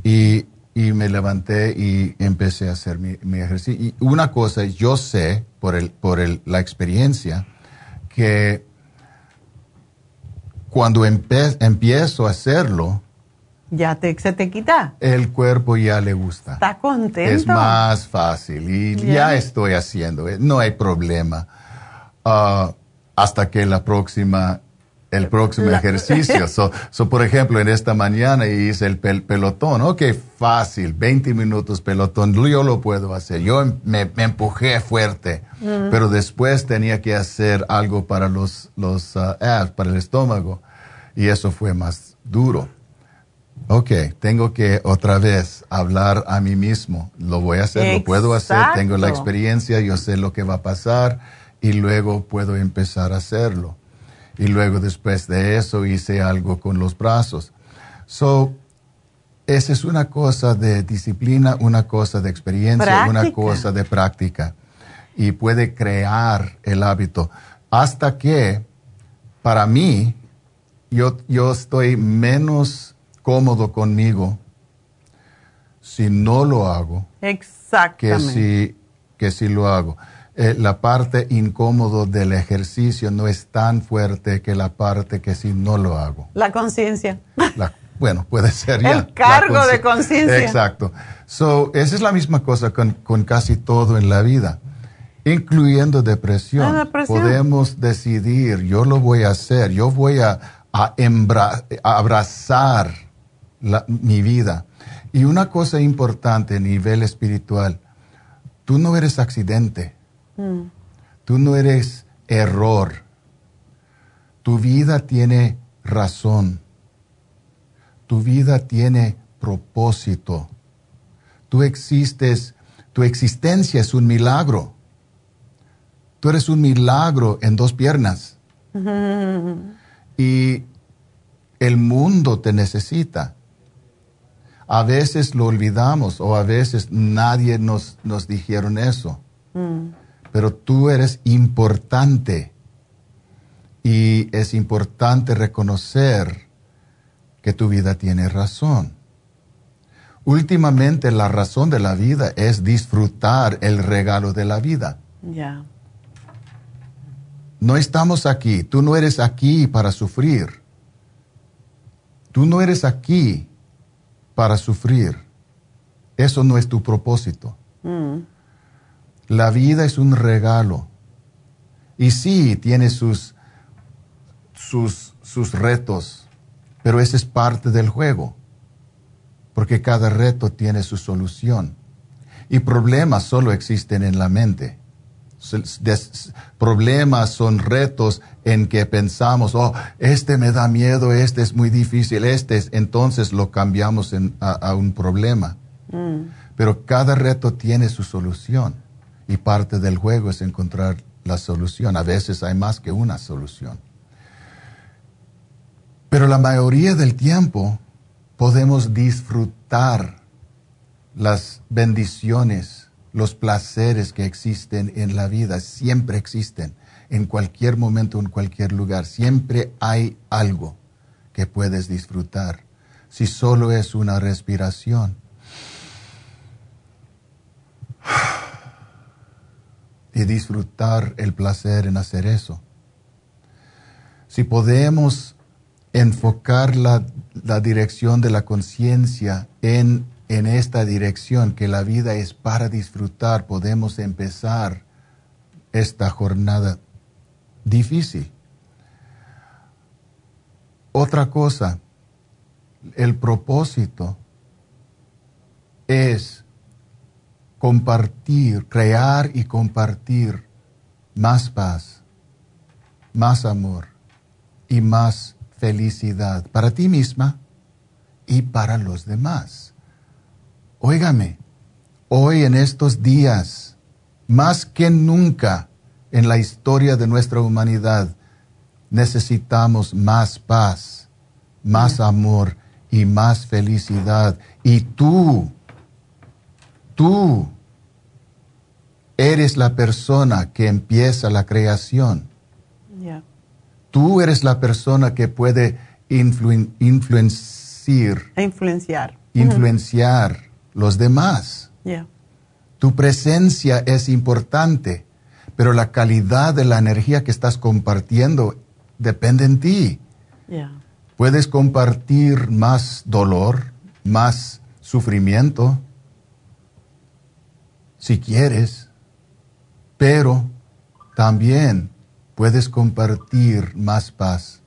Y, y me levanté y empecé a hacer mi, mi, ejercicio. Y una cosa, yo sé por, el, por el, la experiencia que cuando empiezo a hacerlo, ya te, se te quita. El cuerpo ya le gusta. Está contento. Es más fácil y ya estoy haciendo, eh, no hay problema. Uh, hasta que la próxima, el próximo ejercicio. So, por ejemplo, en esta mañana hice el pelotón. Ok, fácil, 20 minutos pelotón, yo lo puedo hacer. Yo me, empujé fuerte, mm. pero después tenía que hacer algo para los, los uh, para el estómago. Y eso fue más duro. Ok, tengo que otra vez hablar a mí mismo. Lo voy a hacer, lo puedo hacer, tengo la experiencia, yo sé lo que va a pasar y luego puedo empezar a hacerlo. Y luego después de eso hice algo con los brazos. So, esa es una cosa de disciplina, una cosa de experiencia, una cosa de práctica. Y puede crear el hábito. Hasta que, para mí, yo, yo estoy menos cómodo conmigo si no lo hago. Que si, que si lo hago. Eh, la parte incómodo del ejercicio no es tan fuerte que la parte que si no lo hago. La conciencia. Bueno, puede ser ya. El cargo de conciencia. Exacto. So, esa es la misma cosa con, casi todo en la vida, incluyendo depresión. Ah, Podemos decidir, yo lo voy a hacer, yo voy a, a, abrazar mi vida. Y una cosa importante a nivel espiritual, tú no eres accidente. Tú no eres error. Tu vida tiene razón. Tu vida tiene propósito. Tú existes, tu existencia es un milagro. Tú eres un milagro en dos piernas. Y el mundo te necesita. A veces lo olvidamos o a veces nadie nos, nos dijeron eso. Mm pero tú eres importante y es importante reconocer que tu vida tiene razón. Últimamente la razón de la vida es disfrutar el regalo de la vida. Ya. No estamos aquí, tú no eres aquí para sufrir. Tú no eres aquí para sufrir. Eso no es tu propósito. Mm. La vida es un regalo. Y sí, tiene sus, sus, sus retos, pero ese es parte del juego, porque cada reto tiene su solución. Y problemas solo existen en la mente. Problemas son retos en que pensamos, oh, este me da miedo, este es muy difícil, este es, entonces lo cambiamos a, un problema. Mm. Pero cada reto tiene su solución y parte del juego es encontrar la solución. A veces hay más que una solución. Pero la mayoría del tiempo podemos disfrutar las bendiciones, los placeres que existen en la vida, siempre existen, en cualquier momento, en cualquier lugar, siempre hay algo que puedes disfrutar, si solo es una respiración. Y disfrutar el placer en hacer eso. Si podemos enfocar la, dirección de la conciencia en, en esta dirección, que la vida es para disfrutar, podemos empezar esta jornada difícil. Otra cosa, el propósito es compartir, crear y compartir más paz, más amor y más felicidad para ti misma y para los demás. Óigame, hoy en estos días, más que nunca en la historia de nuestra humanidad, necesitamos más paz, más amor y más felicidad. Y tú, tú eres la persona que empieza la creación. Tú eres la persona que puede influenciar. Influenciar. Influenciar los demás. Tu presencia es importante, pero la calidad de la energía que estás compartiendo depende en ti. Puedes compartir más dolor, más sufrimiento, si quieres, pero también puedes compartir más paz,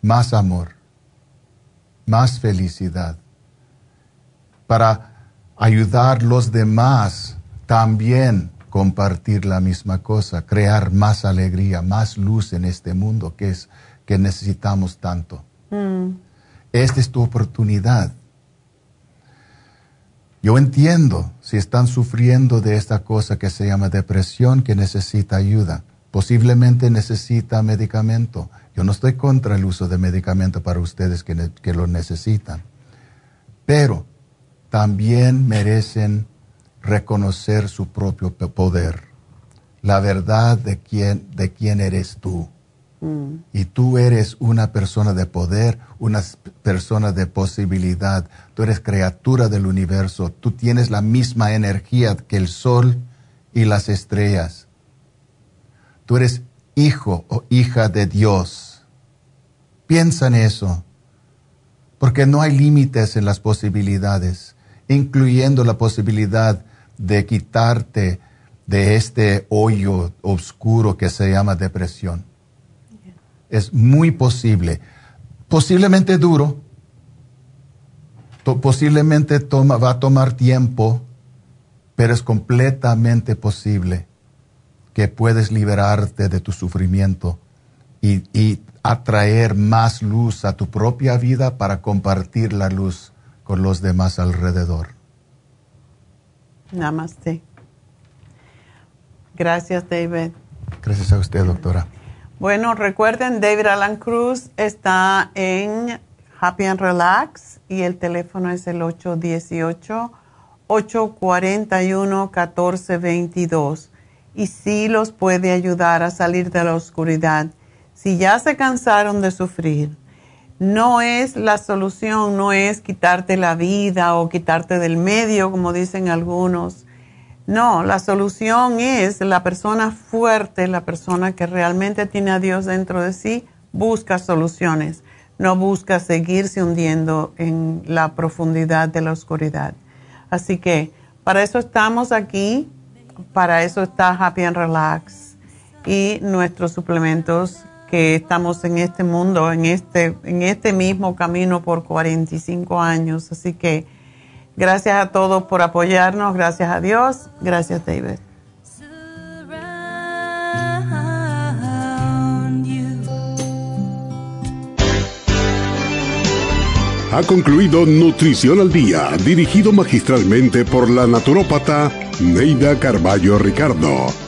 más amor, más felicidad, para ayudar a los demás también compartir la misma cosa, crear más alegría, más luz en este mundo que es que necesitamos tanto. Mm. Esta es tu oportunidad. Yo entiendo si están sufriendo de esta cosa que se llama depresión, que necesita ayuda. Posiblemente necesita medicamento. Yo no estoy contra el uso de medicamento para ustedes que, que lo necesitan. Pero también merecen reconocer su propio poder, la verdad de quién, de quién eres tú. Y tú eres una persona de poder, una persona de posibilidad. Tú eres criatura del universo. Tú tienes la misma energía que el sol y las estrellas. Tú eres hijo o hija de Dios. Piensa en eso, porque no hay límites en las posibilidades, incluyendo la posibilidad de quitarte de este hoyo oscuro que se llama depresión. Es muy posible. Posiblemente duro, posiblemente toma, va a tomar tiempo, pero es completamente posible que puedes liberarte de tu sufrimiento y, y atraer más luz a tu propia vida para compartir la luz con los demás alrededor. Namaste. Gracias, David. Gracias a usted, doctora. Bueno, recuerden, David Alan Cruz está en Happy and Relax y el teléfono es el 818-841-1422. Y sí los puede ayudar a salir de la oscuridad. Si ya se cansaron de sufrir, no es la solución, no es quitarte la vida o quitarte del medio, como dicen algunos. No, la solución es la persona fuerte, la persona que realmente tiene a Dios dentro de sí, busca soluciones, no busca seguirse hundiendo en la profundidad de la oscuridad. Así que para eso estamos aquí, para eso está Happy and Relax y nuestros suplementos que estamos en este mundo, en este, en este mismo camino por 45 años. Así que gracias a todos por apoyarnos, gracias a Dios, gracias David. Ha concluido Nutrición al Día, dirigido magistralmente por la naturópata Neida Carballo Ricardo.